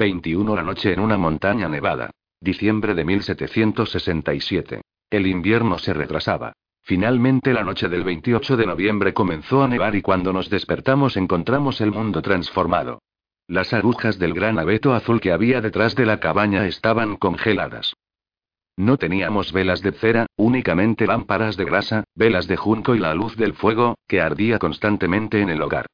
21 la noche en una montaña nevada. Diciembre de 1767. El invierno se retrasaba. Finalmente la noche del 28 de noviembre comenzó a nevar y cuando nos despertamos encontramos el mundo transformado. Las agujas del gran abeto azul que había detrás de la cabaña estaban congeladas. No teníamos velas de cera, únicamente lámparas de grasa, velas de junco y la luz del fuego, que ardía constantemente en el hogar.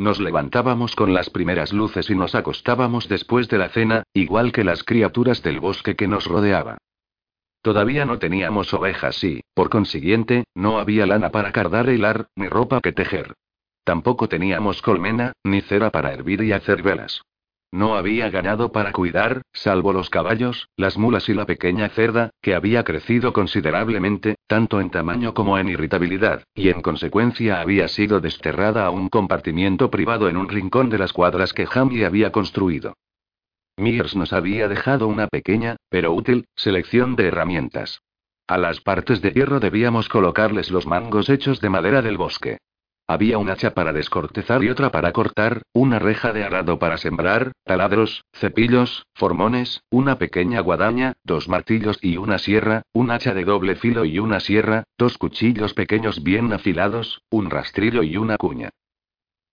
Nos levantábamos con las primeras luces y nos acostábamos después de la cena, igual que las criaturas del bosque que nos rodeaba. Todavía no teníamos ovejas y, por consiguiente, no había lana para cardar e hilar, ni ropa que tejer. Tampoco teníamos colmena, ni cera para hervir y hacer velas. No había ganado para cuidar, salvo los caballos, las mulas y la pequeña cerda, que había crecido considerablemente, tanto en tamaño como en irritabilidad, y en consecuencia había sido desterrada a un compartimiento privado en un rincón de las cuadras que Hamby había construido. Mears nos había dejado una pequeña, pero útil, selección de herramientas. A las partes de hierro debíamos colocarles los mangos hechos de madera del bosque. Había un hacha para descortezar y otra para cortar, una reja de arado para sembrar, taladros, cepillos, formones, una pequeña guadaña, dos martillos y una sierra, un hacha de doble filo y una sierra, dos cuchillos pequeños bien afilados, un rastrillo y una cuña.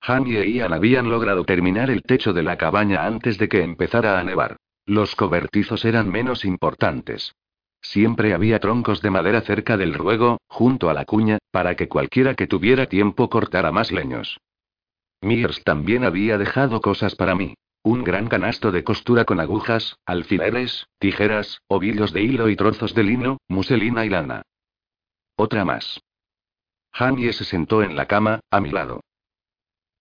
Han y Ian habían logrado terminar el techo de la cabaña antes de que empezara a nevar. Los cobertizos eran menos importantes. Siempre había troncos de madera cerca del ruego, junto a la cuña, para que cualquiera que tuviera tiempo cortara más leños. Mears también había dejado cosas para mí. Un gran canasto de costura con agujas, alfileres, tijeras, ovillos de hilo y trozos de lino, muselina y lana. Otra más. Hamie se sentó en la cama, a mi lado.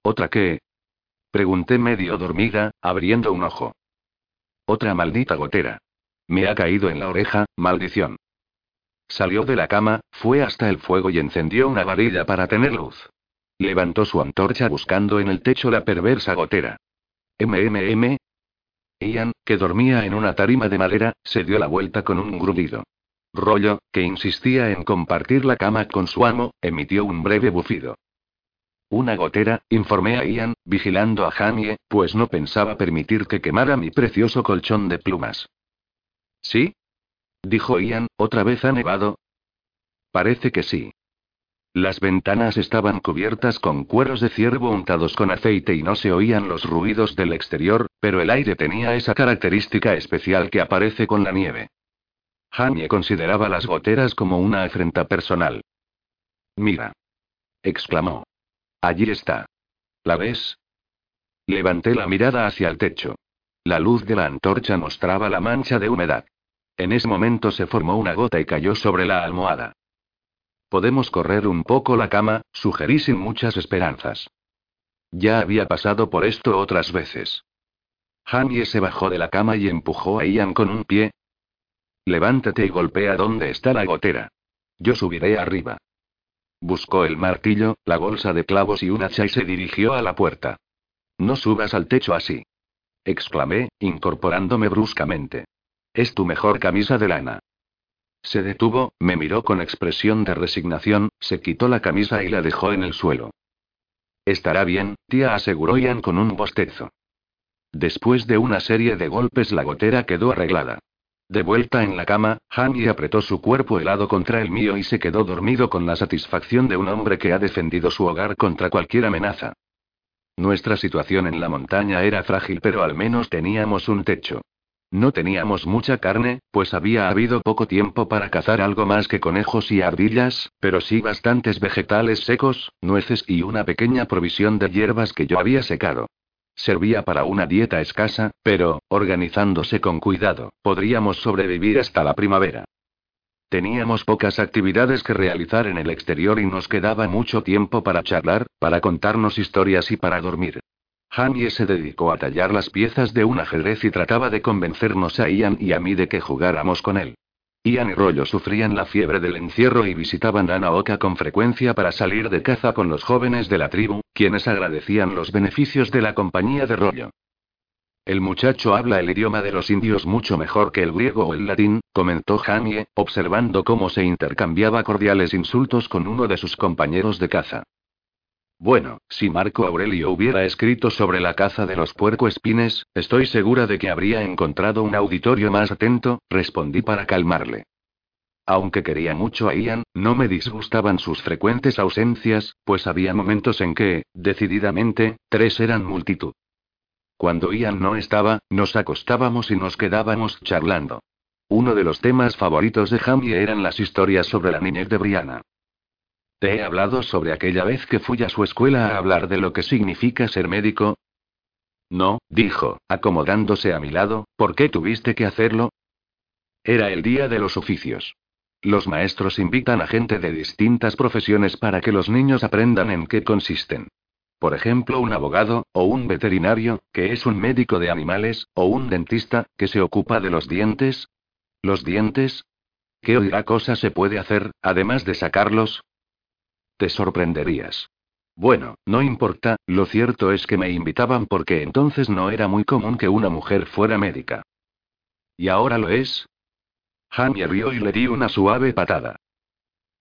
¿Otra qué? Pregunté medio dormida, abriendo un ojo. Otra maldita gotera. Me ha caído en la oreja, maldición. Salió de la cama, fue hasta el fuego y encendió una varilla para tener luz. Levantó su antorcha buscando en el techo la perversa gotera. MMM. Ian, que dormía en una tarima de madera, se dio la vuelta con un grudido. Rollo, que insistía en compartir la cama con su amo, emitió un breve bufido. Una gotera, informé a Ian, vigilando a Jamie, pues no pensaba permitir que quemara mi precioso colchón de plumas. ¿Sí? Dijo Ian, ¿otra vez ha nevado? Parece que sí. Las ventanas estaban cubiertas con cueros de ciervo untados con aceite y no se oían los ruidos del exterior, pero el aire tenía esa característica especial que aparece con la nieve. Jamie consideraba las goteras como una afrenta personal. Mira. exclamó. Allí está. ¿La ves? Levanté la mirada hacia el techo. La luz de la antorcha mostraba la mancha de humedad. En ese momento se formó una gota y cayó sobre la almohada. Podemos correr un poco la cama, sugerí sin muchas esperanzas. Ya había pasado por esto otras veces. Hamie se bajó de la cama y empujó a Ian con un pie. Levántate y golpea donde está la gotera. Yo subiré arriba. Buscó el martillo, la bolsa de clavos y un hacha y se dirigió a la puerta. No subas al techo así. Exclamé, incorporándome bruscamente. Es tu mejor camisa de lana. Se detuvo, me miró con expresión de resignación, se quitó la camisa y la dejó en el suelo. Estará bien, tía, aseguró Ian con un bostezo. Después de una serie de golpes la gotera quedó arreglada. De vuelta en la cama, Hammy apretó su cuerpo helado contra el mío y se quedó dormido con la satisfacción de un hombre que ha defendido su hogar contra cualquier amenaza. Nuestra situación en la montaña era frágil, pero al menos teníamos un techo. No teníamos mucha carne, pues había habido poco tiempo para cazar algo más que conejos y ardillas, pero sí bastantes vegetales secos, nueces y una pequeña provisión de hierbas que yo había secado. Servía para una dieta escasa, pero, organizándose con cuidado, podríamos sobrevivir hasta la primavera. Teníamos pocas actividades que realizar en el exterior y nos quedaba mucho tiempo para charlar, para contarnos historias y para dormir. Jamie se dedicó a tallar las piezas de un ajedrez y trataba de convencernos a Ian y a mí de que jugáramos con él. Ian y Rollo sufrían la fiebre del encierro y visitaban Anaoka con frecuencia para salir de caza con los jóvenes de la tribu, quienes agradecían los beneficios de la compañía de Rollo. El muchacho habla el idioma de los indios mucho mejor que el griego o el latín, comentó Jamie, observando cómo se intercambiaba cordiales insultos con uno de sus compañeros de caza. Bueno, si Marco Aurelio hubiera escrito sobre la caza de los puercoespines, estoy segura de que habría encontrado un auditorio más atento, respondí para calmarle. Aunque quería mucho a Ian, no me disgustaban sus frecuentes ausencias, pues había momentos en que, decididamente, tres eran multitud. Cuando Ian no estaba, nos acostábamos y nos quedábamos charlando. Uno de los temas favoritos de Jamie eran las historias sobre la niñez de Brianna. ¿Te he hablado sobre aquella vez que fui a su escuela a hablar de lo que significa ser médico? No, dijo, acomodándose a mi lado, ¿por qué tuviste que hacerlo? Era el día de los oficios. Los maestros invitan a gente de distintas profesiones para que los niños aprendan en qué consisten. Por ejemplo, un abogado, o un veterinario, que es un médico de animales, o un dentista, que se ocupa de los dientes. ¿Los dientes? ¿Qué otra cosa se puede hacer, además de sacarlos? Te sorprenderías. Bueno, no importa, lo cierto es que me invitaban porque entonces no era muy común que una mujer fuera médica. ¿Y ahora lo es? Jamie rió y le di una suave patada.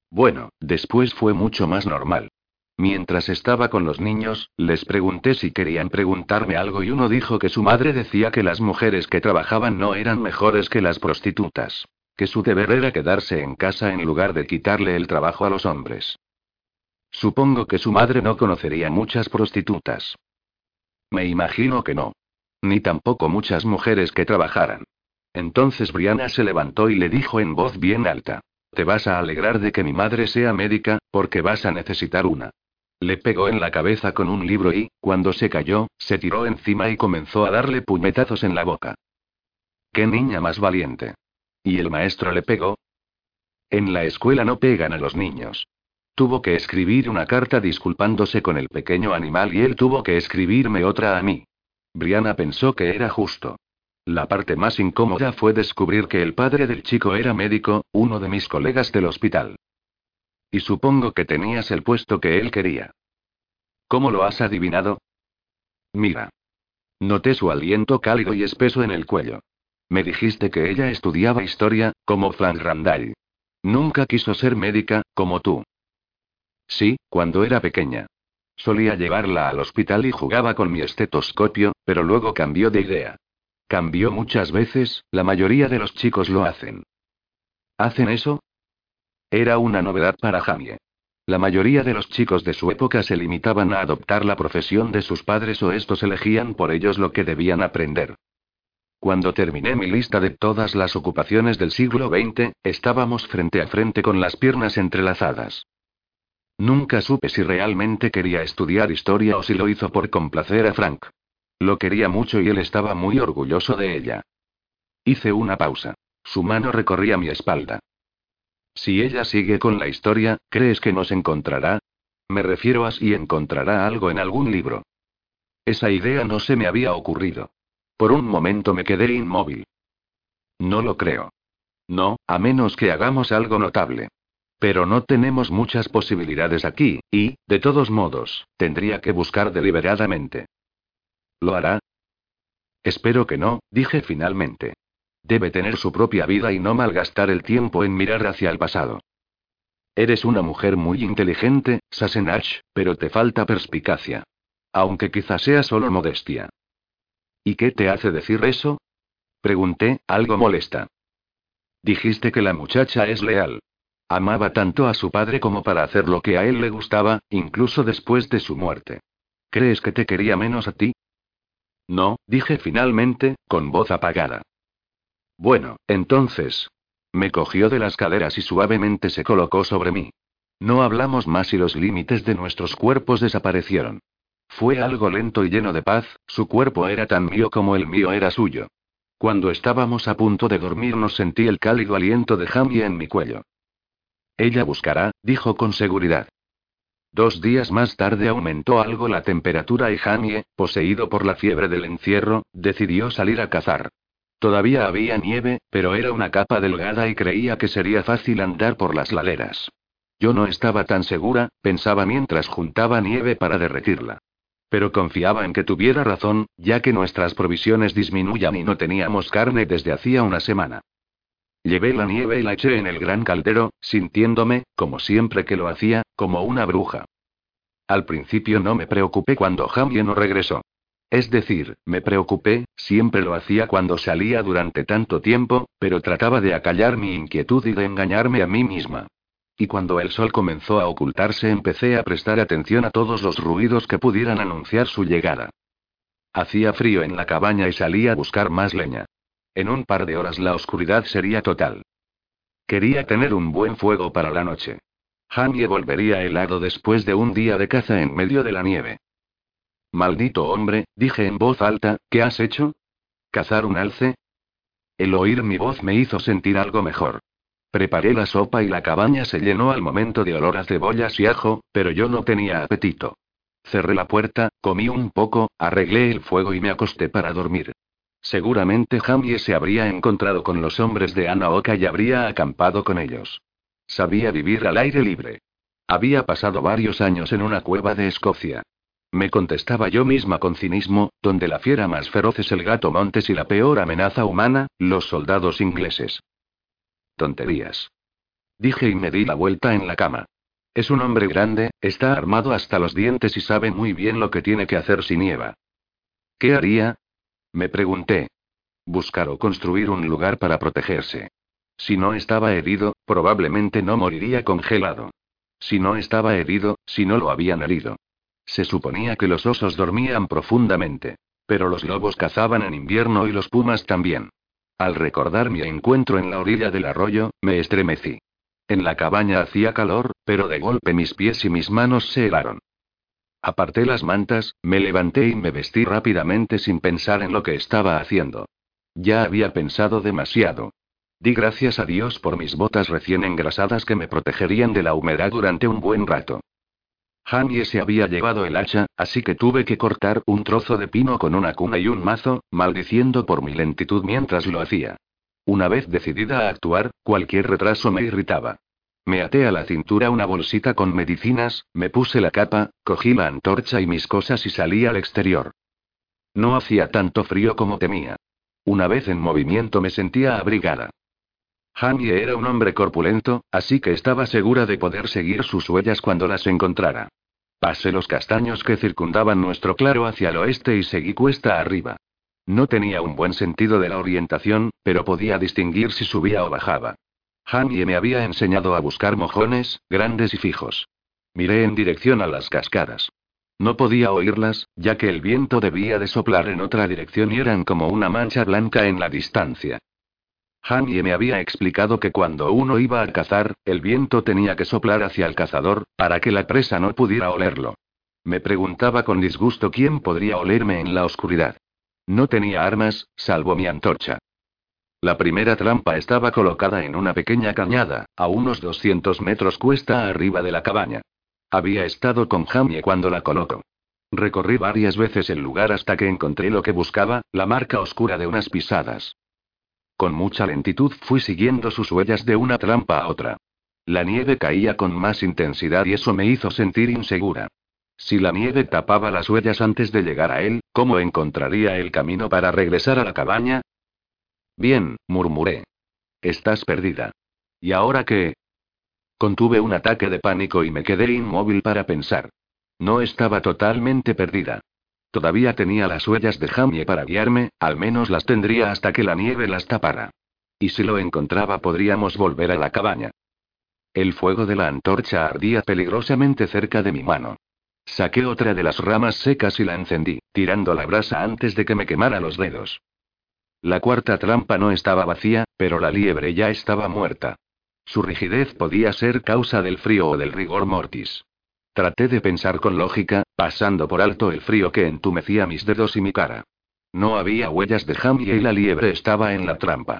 Bueno, después fue mucho más normal. Mientras estaba con los niños, les pregunté si querían preguntarme algo y uno dijo que su madre decía que las mujeres que trabajaban no eran mejores que las prostitutas. Que su deber era quedarse en casa en lugar de quitarle el trabajo a los hombres. Supongo que su madre no conocería muchas prostitutas. Me imagino que no. Ni tampoco muchas mujeres que trabajaran. Entonces Brianna se levantó y le dijo en voz bien alta. Te vas a alegrar de que mi madre sea médica, porque vas a necesitar una. Le pegó en la cabeza con un libro y, cuando se cayó, se tiró encima y comenzó a darle puñetazos en la boca. ¡Qué niña más valiente! ¿Y el maestro le pegó? En la escuela no pegan a los niños. Tuvo que escribir una carta disculpándose con el pequeño animal y él tuvo que escribirme otra a mí. Brianna pensó que era justo. La parte más incómoda fue descubrir que el padre del chico era médico, uno de mis colegas del hospital. Y supongo que tenías el puesto que él quería. ¿Cómo lo has adivinado? Mira. Noté su aliento cálido y espeso en el cuello. Me dijiste que ella estudiaba historia, como Frank Randall. Nunca quiso ser médica, como tú. Sí, cuando era pequeña. Solía llevarla al hospital y jugaba con mi estetoscopio, pero luego cambió de idea. Cambió muchas veces, la mayoría de los chicos lo hacen. ¿Hacen eso? Era una novedad para Jamie. La mayoría de los chicos de su época se limitaban a adoptar la profesión de sus padres o estos elegían por ellos lo que debían aprender. Cuando terminé mi lista de todas las ocupaciones del siglo XX, estábamos frente a frente con las piernas entrelazadas. Nunca supe si realmente quería estudiar historia o si lo hizo por complacer a Frank. Lo quería mucho y él estaba muy orgulloso de ella. Hice una pausa. Su mano recorría mi espalda. Si ella sigue con la historia, ¿crees que nos encontrará? Me refiero a si encontrará algo en algún libro. Esa idea no se me había ocurrido. Por un momento me quedé inmóvil. No lo creo. No, a menos que hagamos algo notable. Pero no tenemos muchas posibilidades aquí, y, de todos modos, tendría que buscar deliberadamente. ¿Lo hará? Espero que no, dije finalmente. Debe tener su propia vida y no malgastar el tiempo en mirar hacia el pasado. Eres una mujer muy inteligente, Sassenach, pero te falta perspicacia. Aunque quizá sea solo modestia. ¿Y qué te hace decir eso? Pregunté, algo molesta. Dijiste que la muchacha es leal. Amaba tanto a su padre como para hacer lo que a él le gustaba, incluso después de su muerte. ¿Crees que te quería menos a ti? No, dije finalmente, con voz apagada. Bueno, entonces. Me cogió de las caderas y suavemente se colocó sobre mí. No hablamos más y los límites de nuestros cuerpos desaparecieron. Fue algo lento y lleno de paz, su cuerpo era tan mío como el mío era suyo. Cuando estábamos a punto de dormirnos sentí el cálido aliento de Jamie en mi cuello. Ella buscará, dijo con seguridad. Dos días más tarde aumentó algo la temperatura y Jamie, poseído por la fiebre del encierro, decidió salir a cazar. Todavía había nieve, pero era una capa delgada y creía que sería fácil andar por las laderas. Yo no estaba tan segura, pensaba mientras juntaba nieve para derretirla. Pero confiaba en que tuviera razón, ya que nuestras provisiones disminuían y no teníamos carne desde hacía una semana. Llevé la nieve y la eché en el gran caldero, sintiéndome, como siempre que lo hacía, como una bruja. Al principio no me preocupé cuando Jamie no regresó. Es decir, me preocupé, siempre lo hacía cuando salía durante tanto tiempo, pero trataba de acallar mi inquietud y de engañarme a mí misma. Y cuando el sol comenzó a ocultarse empecé a prestar atención a todos los ruidos que pudieran anunciar su llegada. Hacía frío en la cabaña y salí a buscar más leña. En un par de horas la oscuridad sería total. Quería tener un buen fuego para la noche. Jamie volvería helado después de un día de caza en medio de la nieve. Maldito hombre, dije en voz alta, ¿qué has hecho? ¿Cazar un alce? El oír mi voz me hizo sentir algo mejor. Preparé la sopa y la cabaña se llenó al momento de olor a cebollas y ajo, pero yo no tenía apetito. Cerré la puerta, comí un poco, arreglé el fuego y me acosté para dormir. Seguramente Jamie se habría encontrado con los hombres de Anaoka y habría acampado con ellos. Sabía vivir al aire libre. Había pasado varios años en una cueva de Escocia. Me contestaba yo misma con cinismo, donde la fiera más feroz es el gato montes y la peor amenaza humana, los soldados ingleses. Tonterías. Dije y me di la vuelta en la cama. Es un hombre grande, está armado hasta los dientes y sabe muy bien lo que tiene que hacer si nieva. ¿Qué haría? Me pregunté. Buscar o construir un lugar para protegerse. Si no estaba herido, probablemente no moriría congelado. Si no estaba herido, si no lo habían herido. Se suponía que los osos dormían profundamente. Pero los lobos cazaban en invierno y los pumas también. Al recordar mi encuentro en la orilla del arroyo, me estremecí. En la cabaña hacía calor, pero de golpe mis pies y mis manos se helaron. Aparté las mantas, me levanté y me vestí rápidamente sin pensar en lo que estaba haciendo. Ya había pensado demasiado. Di gracias a Dios por mis botas recién engrasadas que me protegerían de la humedad durante un buen rato. Jamie se había llevado el hacha, así que tuve que cortar un trozo de pino con una cuna y un mazo, maldiciendo por mi lentitud mientras lo hacía. Una vez decidida a actuar, cualquier retraso me irritaba. Me até a la cintura una bolsita con medicinas, me puse la capa, cogí la antorcha y mis cosas y salí al exterior. No hacía tanto frío como temía. Una vez en movimiento me sentía abrigada. Jamie era un hombre corpulento, así que estaba segura de poder seguir sus huellas cuando las encontrara. Pasé los castaños que circundaban nuestro claro hacia el oeste y seguí cuesta arriba. No tenía un buen sentido de la orientación, pero podía distinguir si subía o bajaba. Jamie me había enseñado a buscar mojones, grandes y fijos. Miré en dirección a las cascadas. No podía oírlas, ya que el viento debía de soplar en otra dirección y eran como una mancha blanca en la distancia. Jamie me había explicado que cuando uno iba a cazar, el viento tenía que soplar hacia el cazador, para que la presa no pudiera olerlo. Me preguntaba con disgusto quién podría olerme en la oscuridad. No tenía armas, salvo mi antorcha. La primera trampa estaba colocada en una pequeña cañada, a unos 200 metros cuesta arriba de la cabaña. Había estado con Jamie cuando la colocó. Recorrí varias veces el lugar hasta que encontré lo que buscaba, la marca oscura de unas pisadas. Con mucha lentitud fui siguiendo sus huellas de una trampa a otra. La nieve caía con más intensidad y eso me hizo sentir insegura. Si la nieve tapaba las huellas antes de llegar a él, ¿cómo encontraría el camino para regresar a la cabaña? Bien, murmuré. Estás perdida. ¿Y ahora qué? Contuve un ataque de pánico y me quedé inmóvil para pensar. No estaba totalmente perdida. Todavía tenía las huellas de Jamie para guiarme, al menos las tendría hasta que la nieve las tapara. Y si lo encontraba podríamos volver a la cabaña. El fuego de la antorcha ardía peligrosamente cerca de mi mano. Saqué otra de las ramas secas y la encendí, tirando la brasa antes de que me quemara los dedos. La cuarta trampa no estaba vacía, pero la liebre ya estaba muerta. Su rigidez podía ser causa del frío o del rigor mortis. Traté de pensar con lógica, pasando por alto el frío que entumecía mis dedos y mi cara. No había huellas de Jamie y la liebre estaba en la trampa.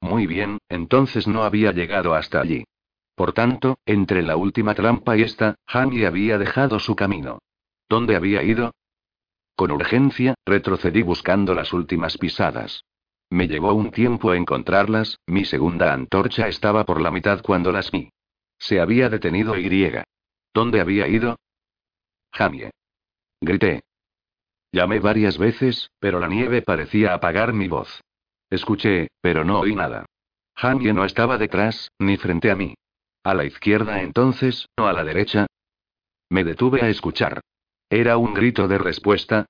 Muy bien, entonces no había llegado hasta allí. Por tanto, entre la última trampa y esta, Jamie había dejado su camino. ¿Dónde había ido? Con urgencia, retrocedí buscando las últimas pisadas. Me llevó un tiempo encontrarlas, mi segunda antorcha estaba por la mitad cuando las vi. Se había detenido y griega. ¿Dónde había ido? Jamie. Grité. Llamé varias veces, pero la nieve parecía apagar mi voz. Escuché, pero no oí nada. Jamie no estaba detrás, ni frente a mí. A la izquierda entonces, o a la derecha. Me detuve a escuchar. Era un grito de respuesta.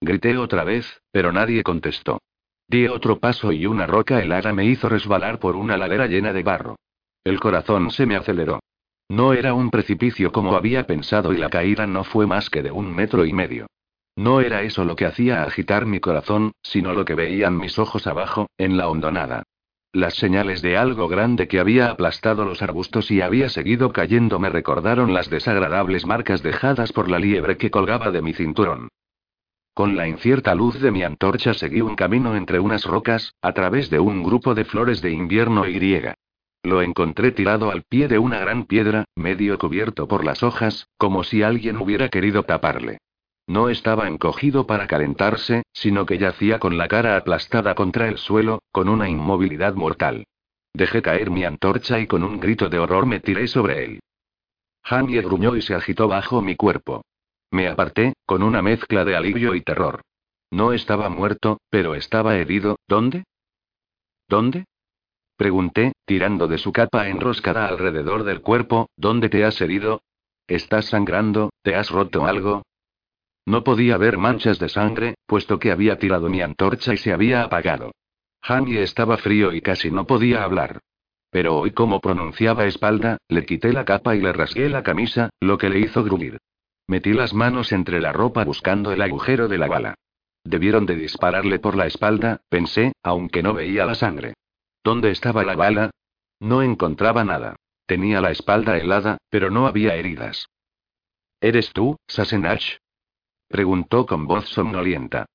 Grité otra vez, pero nadie contestó. Di otro paso y una roca helada me hizo resbalar por una ladera llena de barro. El corazón se me aceleró. No era un precipicio como había pensado y la caída no fue más que de un metro y medio. No era eso lo que hacía agitar mi corazón, sino lo que veían mis ojos abajo, en la hondonada. Las señales de algo grande que había aplastado los arbustos y había seguido cayendo me recordaron las desagradables marcas dejadas por la liebre que colgaba de mi cinturón. Con la incierta luz de mi antorcha seguí un camino entre unas rocas, a través de un grupo de flores de invierno y griega. Lo encontré tirado al pie de una gran piedra, medio cubierto por las hojas, como si alguien hubiera querido taparle. No estaba encogido para calentarse, sino que yacía con la cara aplastada contra el suelo, con una inmovilidad mortal. Dejé caer mi antorcha y con un grito de horror me tiré sobre él. Jamie gruñó y se agitó bajo mi cuerpo. Me aparté, con una mezcla de alivio y terror. No estaba muerto, pero estaba herido, ¿dónde? ¿Dónde? Pregunté, tirando de su capa enroscada alrededor del cuerpo, ¿dónde te has herido? ¿Estás sangrando? ¿Te has roto algo? No podía ver manchas de sangre, puesto que había tirado mi antorcha y se había apagado. Jamie estaba frío y casi no podía hablar. Pero hoy como pronunciaba espalda, le quité la capa y le rasgué la camisa, lo que le hizo gruñir. Metí las manos entre la ropa buscando el agujero de la bala. Debieron de dispararle por la espalda, pensé, aunque no veía la sangre. ¿Dónde estaba la bala? No encontraba nada. Tenía la espalda helada, pero no había heridas. ¿Eres tú, Sassenach? Preguntó con voz somnolienta.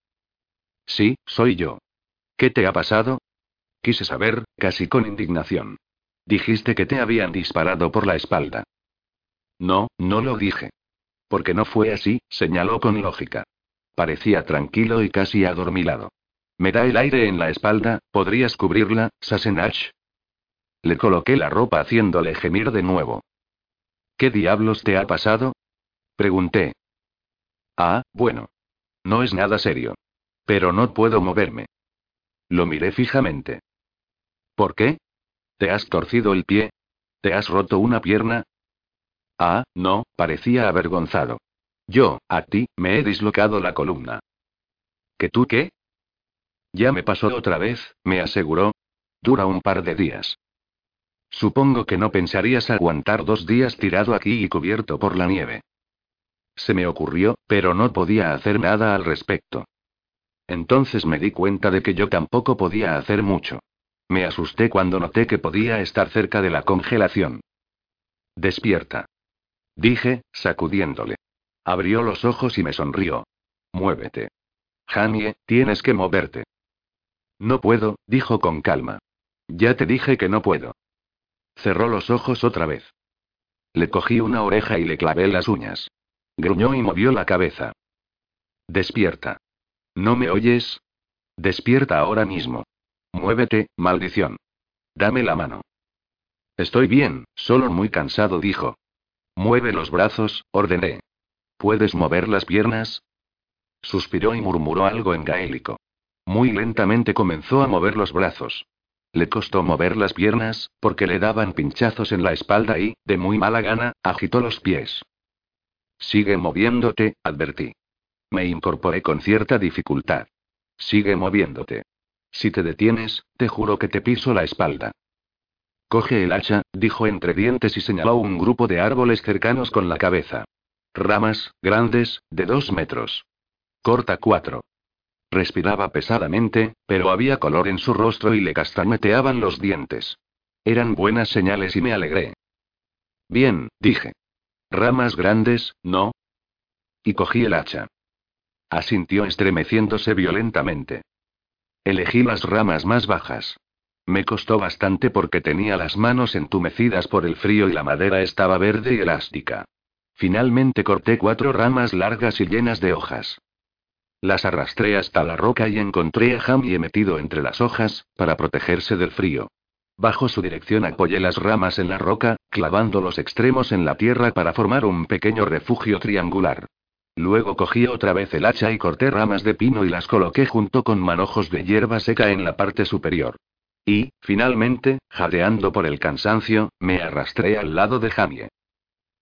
Sí, soy yo. ¿Qué te ha pasado? Quise saber, casi con indignación. Dijiste que te habían disparado por la espalda. No, no lo dije. Porque no fue así, señaló con lógica. Parecía tranquilo y casi adormilado. Me da el aire en la espalda, ¿podrías cubrirla, Sassenach? Le coloqué la ropa haciéndole gemir de nuevo. ¿Qué diablos te ha pasado? Pregunté, Ah, bueno. No es nada serio. Pero no puedo moverme. Lo miré fijamente. ¿Por qué? ¿Te has torcido el pie? ¿Te has roto una pierna? Ah, no, parecía avergonzado. Yo, a ti, me he dislocado la columna. ¿Que tú qué? Ya me pasó otra vez, me aseguró. Dura un par de días. Supongo que no pensarías aguantar dos días tirado aquí y cubierto por la nieve. Se me ocurrió, pero no podía hacer nada al respecto. Entonces me di cuenta de que yo tampoco podía hacer mucho. Me asusté cuando noté que podía estar cerca de la congelación. Despierta. Dije, sacudiéndole. Abrió los ojos y me sonrió. Muévete. Jamie, tienes que moverte. No puedo, dijo con calma. Ya te dije que no puedo. Cerró los ojos otra vez. Le cogí una oreja y le clavé las uñas. Gruñó y movió la cabeza. Despierta. ¿No me oyes? Despierta ahora mismo. Muévete, maldición. Dame la mano. Estoy bien, solo muy cansado, dijo. Mueve los brazos, ordené. ¿Puedes mover las piernas? Suspiró y murmuró algo en gaélico. Muy lentamente comenzó a mover los brazos. Le costó mover las piernas, porque le daban pinchazos en la espalda y, de muy mala gana, agitó los pies. Sigue moviéndote, advertí. Me incorporé con cierta dificultad. Sigue moviéndote. Si te detienes, te juro que te piso la espalda. Coge el hacha, dijo entre dientes y señaló un grupo de árboles cercanos con la cabeza. Ramas, grandes, de dos metros. Corta cuatro. Respiraba pesadamente, pero había color en su rostro y le castañeteaban los dientes. Eran buenas señales y me alegré. Bien, dije. Ramas grandes, ¿no? Y cogí el hacha. Asintió estremeciéndose violentamente. Elegí las ramas más bajas. Me costó bastante porque tenía las manos entumecidas por el frío y la madera estaba verde y elástica. Finalmente corté cuatro ramas largas y llenas de hojas. Las arrastré hasta la roca y encontré a Jamie metido entre las hojas, para protegerse del frío. Bajo su dirección apoyé las ramas en la roca, clavando los extremos en la tierra para formar un pequeño refugio triangular. Luego cogí otra vez el hacha y corté ramas de pino y las coloqué junto con manojos de hierba seca en la parte superior. Y, finalmente, jadeando por el cansancio, me arrastré al lado de Jamie.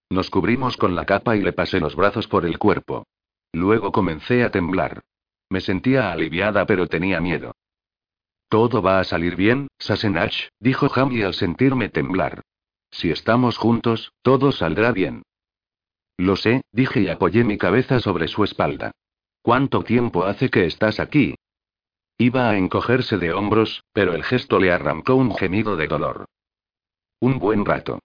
Nos cubrimos con la capa y le pasé los brazos por el cuerpo. Luego comencé a temblar. Me sentía aliviada pero tenía miedo. Todo va a salir bien, Sassenach, dijo Jamie al sentirme temblar. Si estamos juntos, todo saldrá bien. Lo sé, dije y apoyé mi cabeza sobre su espalda. ¿Cuánto tiempo hace que estás aquí? Iba a encogerse de hombros, pero el gesto le arrancó un gemido de dolor. Un buen rato.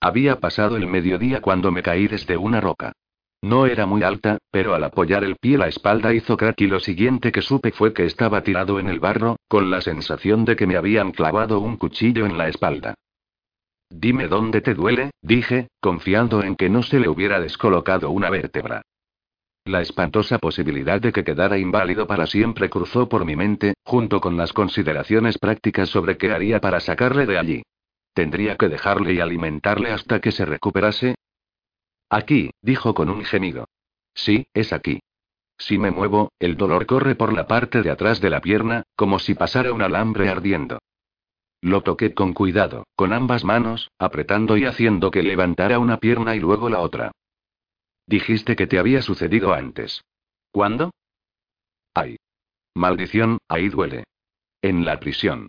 Había pasado el mediodía cuando me caí desde una roca. No era muy alta, pero al apoyar el pie la espalda hizo crack y lo siguiente que supe fue que estaba tirado en el barro, con la sensación de que me habían clavado un cuchillo en la espalda. Dime dónde te duele, dije, confiando en que no se le hubiera descolocado una vértebra. La espantosa posibilidad de que quedara inválido para siempre cruzó por mi mente, junto con las consideraciones prácticas sobre qué haría para sacarle de allí. ¿Tendría que dejarle y alimentarle hasta que se recuperase? Aquí, dijo con un gemido. Sí, es aquí. Si me muevo, el dolor corre por la parte de atrás de la pierna, como si pasara un alambre ardiendo. Lo toqué con cuidado, con ambas manos, apretando y haciendo que levantara una pierna y luego la otra. Dijiste que te había sucedido antes. ¿Cuándo? Ay. Maldición, ahí duele. En la prisión.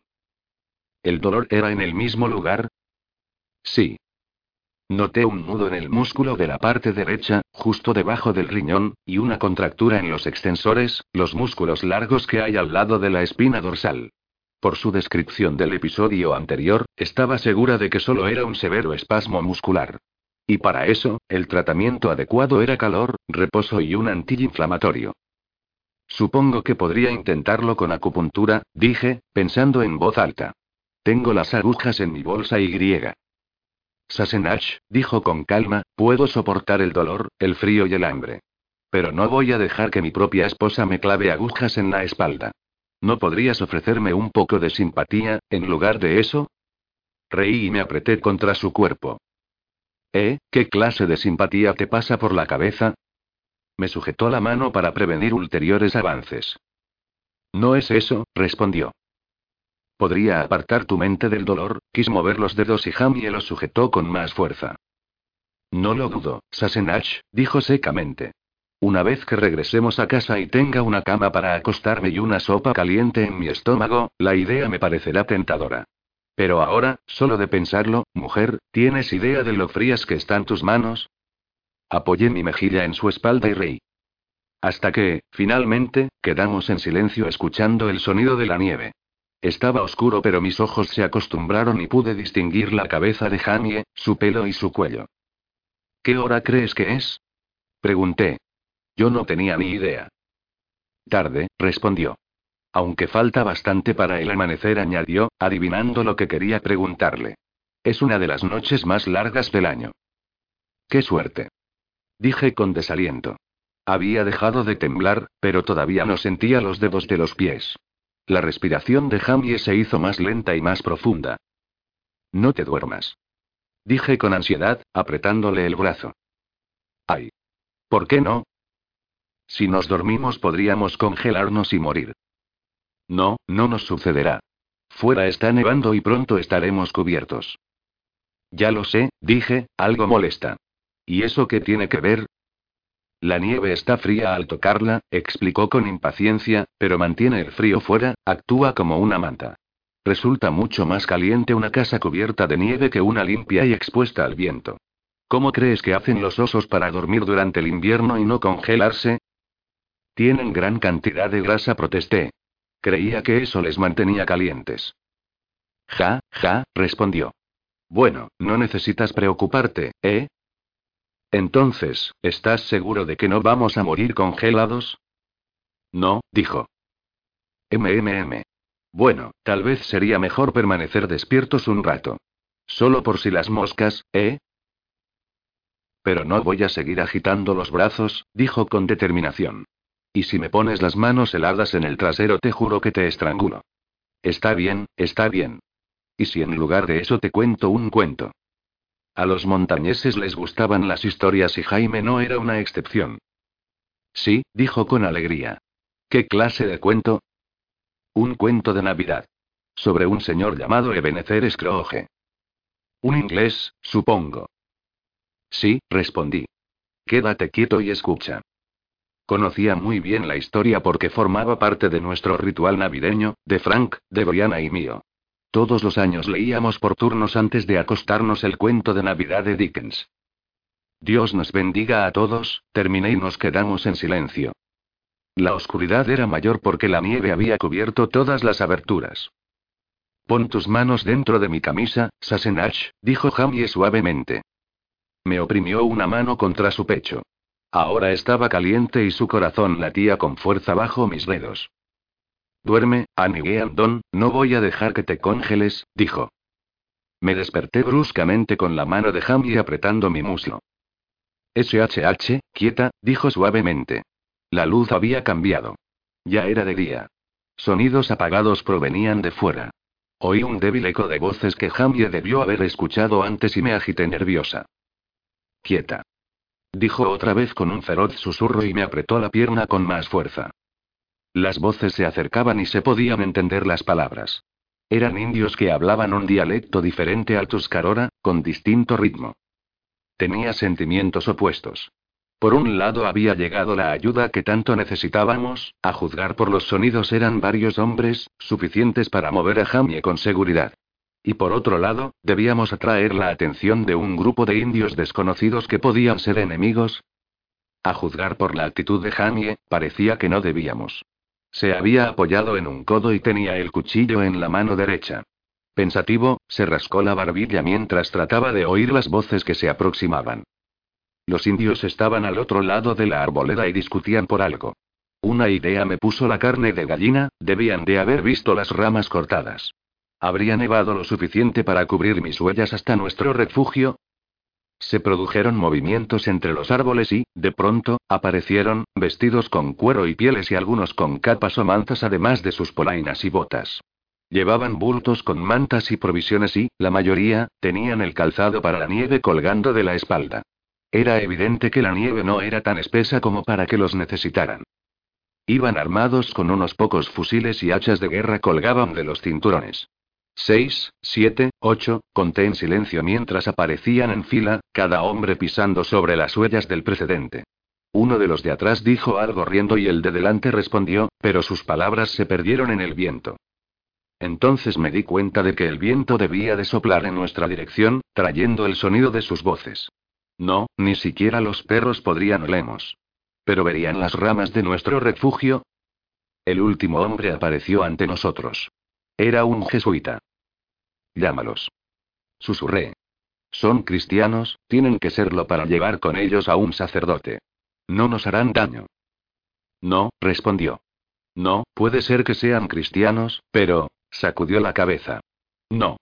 ¿El dolor era en el mismo lugar? Sí. Noté un nudo en el músculo de la parte derecha, justo debajo del riñón, y una contractura en los extensores, los músculos largos que hay al lado de la espina dorsal. Por su descripción del episodio anterior, estaba segura de que solo era un severo espasmo muscular. Y para eso, el tratamiento adecuado era calor, reposo y un antiinflamatorio. Supongo que podría intentarlo con acupuntura, dije, pensando en voz alta. Tengo las agujas en mi bolsa y griega. Sassenach, dijo con calma, puedo soportar el dolor, el frío y el hambre. Pero no voy a dejar que mi propia esposa me clave agujas en la espalda. ¿No podrías ofrecerme un poco de simpatía, en lugar de eso? Reí y me apreté contra su cuerpo. ¿Eh? ¿Qué clase de simpatía te pasa por la cabeza? Me sujetó la mano para prevenir ulteriores avances. No es eso, respondió. Podría apartar tu mente del dolor, quis mover los dedos y Jamie lo sujetó con más fuerza. No lo dudo, Sassenach, dijo secamente. Una vez que regresemos a casa y tenga una cama para acostarme y una sopa caliente en mi estómago, la idea me parecerá tentadora. Pero ahora, solo de pensarlo, mujer, ¿tienes idea de lo frías que están tus manos? Apoyé mi mejilla en su espalda y reí. Hasta que, finalmente, quedamos en silencio escuchando el sonido de la nieve. Estaba oscuro pero mis ojos se acostumbraron y pude distinguir la cabeza de Jamie, su pelo y su cuello. ¿Qué hora crees que es? Pregunté. Yo no tenía ni idea. Tarde, respondió. Aunque falta bastante para el amanecer, añadió, adivinando lo que quería preguntarle. Es una de las noches más largas del año. ¡Qué suerte! Dije con desaliento. Había dejado de temblar, pero todavía no sentía los dedos de los pies. La respiración de Jamie se hizo más lenta y más profunda. No te duermas. Dije con ansiedad, apretándole el brazo. Ay. ¿Por qué no? Si nos dormimos podríamos congelarnos y morir. No, no nos sucederá. Fuera está nevando y pronto estaremos cubiertos. Ya lo sé, dije, algo molesta. ¿Y eso qué tiene que ver? La nieve está fría al tocarla, explicó con impaciencia, pero mantiene el frío fuera, actúa como una manta. Resulta mucho más caliente una casa cubierta de nieve que una limpia y expuesta al viento. ¿Cómo crees que hacen los osos para dormir durante el invierno y no congelarse? Tienen gran cantidad de grasa, protesté. Creía que eso les mantenía calientes. Ja, ja, respondió. Bueno, no necesitas preocuparte, ¿eh? Entonces, ¿estás seguro de que no vamos a morir congelados? No, dijo. MMM. Bueno, tal vez sería mejor permanecer despiertos un rato. Solo por si las moscas, ¿eh? Pero no voy a seguir agitando los brazos, dijo con determinación. Y si me pones las manos heladas en el trasero te juro que te estrangulo. Está bien, está bien. ¿Y si en lugar de eso te cuento un cuento? A los montañeses les gustaban las historias y Jaime no era una excepción. Sí, dijo con alegría. ¿Qué clase de cuento? Un cuento de Navidad. Sobre un señor llamado Ebenezer Scrooge. Un inglés, supongo. Sí, respondí. Quédate quieto y escucha. Conocía muy bien la historia porque formaba parte de nuestro ritual navideño, de Frank, de Brianna y mío. Todos los años leíamos por turnos antes de acostarnos el cuento de Navidad de Dickens. Dios nos bendiga a todos, terminé y nos quedamos en silencio. La oscuridad era mayor porque la nieve había cubierto todas las aberturas. Pon tus manos dentro de mi camisa, Sassenach, dijo Jamie suavemente. Me oprimió una mano contra su pecho. Ahora estaba caliente y su corazón latía con fuerza bajo mis dedos. Duerme, Andon, no voy a dejar que te congeles, dijo. Me desperté bruscamente con la mano de Jamie apretando mi muslo. SHH, quieta, dijo suavemente. La luz había cambiado. Ya era de día. Sonidos apagados provenían de fuera. Oí un débil eco de voces que Jamie debió haber escuchado antes y me agité nerviosa. Quieta. Dijo otra vez con un feroz susurro y me apretó la pierna con más fuerza. Las voces se acercaban y se podían entender las palabras. Eran indios que hablaban un dialecto diferente al tuscarora, con distinto ritmo. Tenía sentimientos opuestos. Por un lado había llegado la ayuda que tanto necesitábamos, a juzgar por los sonidos eran varios hombres, suficientes para mover a Jamie con seguridad. Y por otro lado, debíamos atraer la atención de un grupo de indios desconocidos que podían ser enemigos. A juzgar por la actitud de Jamie, parecía que no debíamos. Se había apoyado en un codo y tenía el cuchillo en la mano derecha. Pensativo, se rascó la barbilla mientras trataba de oír las voces que se aproximaban. Los indios estaban al otro lado de la arboleda y discutían por algo. Una idea me puso la carne de gallina, debían de haber visto las ramas cortadas. ¿Habría nevado lo suficiente para cubrir mis huellas hasta nuestro refugio? Se produjeron movimientos entre los árboles y, de pronto, aparecieron, vestidos con cuero y pieles y algunos con capas o mantas además de sus polainas y botas. Llevaban bultos con mantas y provisiones y, la mayoría, tenían el calzado para la nieve colgando de la espalda. Era evidente que la nieve no era tan espesa como para que los necesitaran. Iban armados con unos pocos fusiles y hachas de guerra colgaban de los cinturones. Seis, siete, ocho, conté en silencio mientras aparecían en fila, cada hombre pisando sobre las huellas del precedente. Uno de los de atrás dijo algo riendo y el de delante respondió, pero sus palabras se perdieron en el viento. Entonces me di cuenta de que el viento debía de soplar en nuestra dirección, trayendo el sonido de sus voces. No, ni siquiera los perros podrían olemos. Pero verían las ramas de nuestro refugio. El último hombre apareció ante nosotros. Era un jesuita. Llámalos. Susurré. Son cristianos, tienen que serlo para llevar con ellos a un sacerdote. No nos harán daño. No, respondió. No, puede ser que sean cristianos, pero, sacudió la cabeza. No.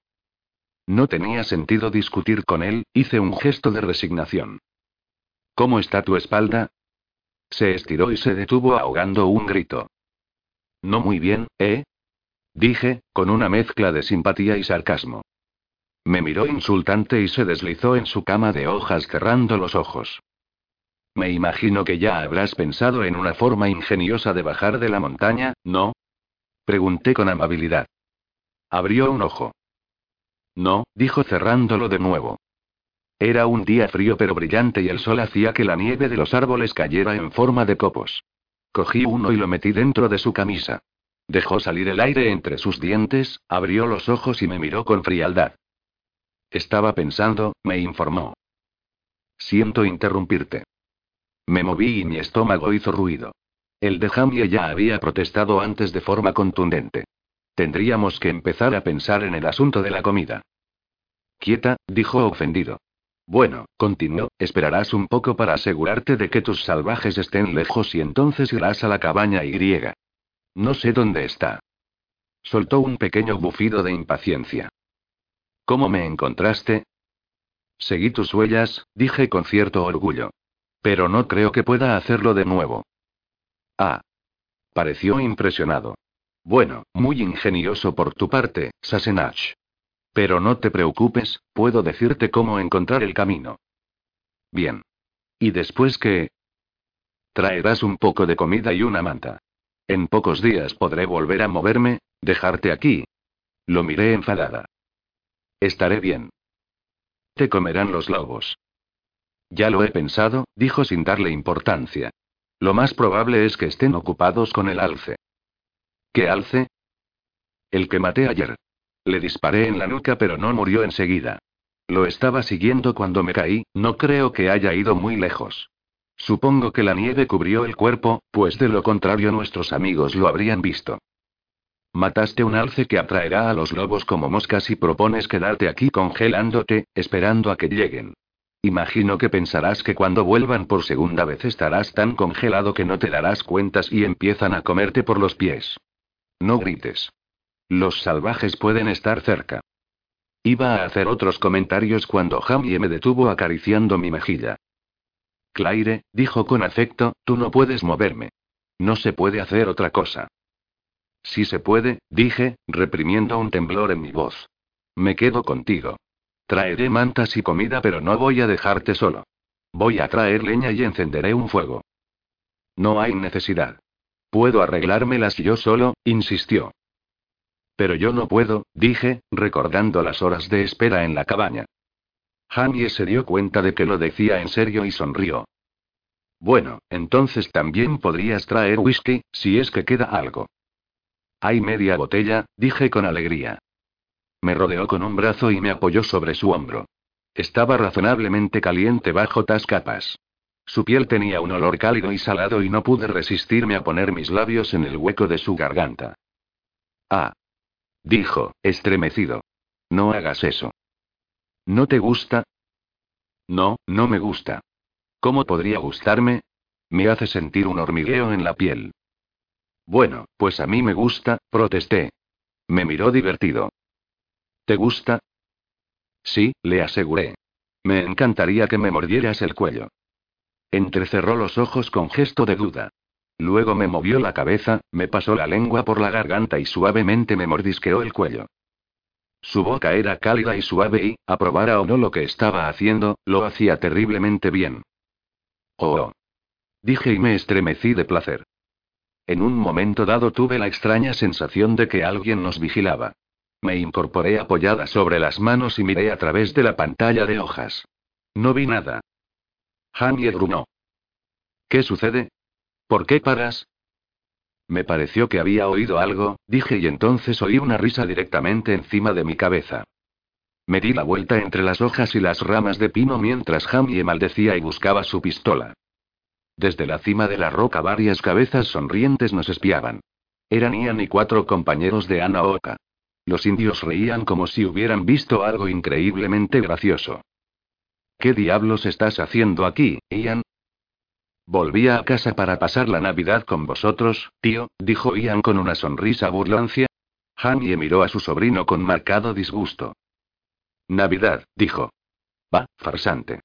No tenía sentido discutir con él, hice un gesto de resignación. ¿Cómo está tu espalda? Se estiró y se detuvo ahogando un grito. No muy bien, ¿eh? Dije, con una mezcla de simpatía y sarcasmo. Me miró insultante y se deslizó en su cama de hojas cerrando los ojos. Me imagino que ya habrás pensado en una forma ingeniosa de bajar de la montaña, ¿no? Pregunté con amabilidad. Abrió un ojo. No, dijo cerrándolo de nuevo. Era un día frío pero brillante y el sol hacía que la nieve de los árboles cayera en forma de copos. Cogí uno y lo metí dentro de su camisa. Dejó salir el aire entre sus dientes, abrió los ojos y me miró con frialdad. Estaba pensando, me informó. Siento interrumpirte. Me moví y mi estómago hizo ruido. El de Jamie ya había protestado antes de forma contundente. Tendríamos que empezar a pensar en el asunto de la comida. Quieta, dijo ofendido. Bueno, continuó, esperarás un poco para asegurarte de que tus salvajes estén lejos y entonces irás a la cabaña y griega. No sé dónde está. Soltó un pequeño bufido de impaciencia. ¿Cómo me encontraste? Seguí tus huellas, dije con cierto orgullo. Pero no creo que pueda hacerlo de nuevo. Ah. Pareció impresionado. Bueno, muy ingenioso por tu parte, Sassenach. Pero no te preocupes, puedo decirte cómo encontrar el camino. Bien. ¿Y después qué? Traerás un poco de comida y una manta. En pocos días podré volver a moverme, dejarte aquí. Lo miré enfadada. Estaré bien. Te comerán los lobos. Ya lo he pensado, dijo sin darle importancia. Lo más probable es que estén ocupados con el alce. ¿Qué alce? El que maté ayer. Le disparé en la nuca pero no murió enseguida. Lo estaba siguiendo cuando me caí, no creo que haya ido muy lejos. Supongo que la nieve cubrió el cuerpo, pues de lo contrario nuestros amigos lo habrían visto. Mataste un alce que atraerá a los lobos como moscas y propones quedarte aquí congelándote, esperando a que lleguen. Imagino que pensarás que cuando vuelvan por segunda vez estarás tan congelado que no te darás cuentas y empiezan a comerte por los pies. No grites. Los salvajes pueden estar cerca. Iba a hacer otros comentarios cuando Jamie me detuvo acariciando mi mejilla. Claire, dijo con afecto, tú no puedes moverme. No se puede hacer otra cosa. Sí se puede, dije, reprimiendo un temblor en mi voz. Me quedo contigo. Traeré mantas y comida, pero no voy a dejarte solo. Voy a traer leña y encenderé un fuego. No hay necesidad. Puedo arreglármelas yo solo, insistió. Pero yo no puedo, dije, recordando las horas de espera en la cabaña. Jamie se dio cuenta de que lo decía en serio y sonrió. Bueno, entonces también podrías traer whisky, si es que queda algo. Hay media botella, dije con alegría. Me rodeó con un brazo y me apoyó sobre su hombro. Estaba razonablemente caliente bajo tas capas. Su piel tenía un olor cálido y salado y no pude resistirme a poner mis labios en el hueco de su garganta. Ah, Dijo, estremecido. No hagas eso. ¿No te gusta? No, no me gusta. ¿Cómo podría gustarme? Me hace sentir un hormigueo en la piel. Bueno, pues a mí me gusta, protesté. Me miró divertido. ¿Te gusta? Sí, le aseguré. Me encantaría que me mordieras el cuello. Entrecerró los ojos con gesto de duda. Luego me movió la cabeza, me pasó la lengua por la garganta y suavemente me mordisqueó el cuello. Su boca era cálida y suave y, aprobara o no lo que estaba haciendo, lo hacía terriblemente bien. Oh. Dije y me estremecí de placer. En un momento dado tuve la extraña sensación de que alguien nos vigilaba. Me incorporé apoyada sobre las manos y miré a través de la pantalla de hojas. No vi nada. Jamie grunó. ¿Qué sucede? ¿Por qué paras? Me pareció que había oído algo, dije y entonces oí una risa directamente encima de mi cabeza. Me di la vuelta entre las hojas y las ramas de pino mientras Jamie maldecía y buscaba su pistola. Desde la cima de la roca varias cabezas sonrientes nos espiaban. Eran Ian y cuatro compañeros de Anaoka. Los indios reían como si hubieran visto algo increíblemente gracioso. ¿Qué diablos estás haciendo aquí, Ian? Volvía a casa para pasar la Navidad con vosotros, tío, dijo Ian con una sonrisa burlancia. Jamie miró a su sobrino con marcado disgusto. Navidad, dijo. Va, farsante.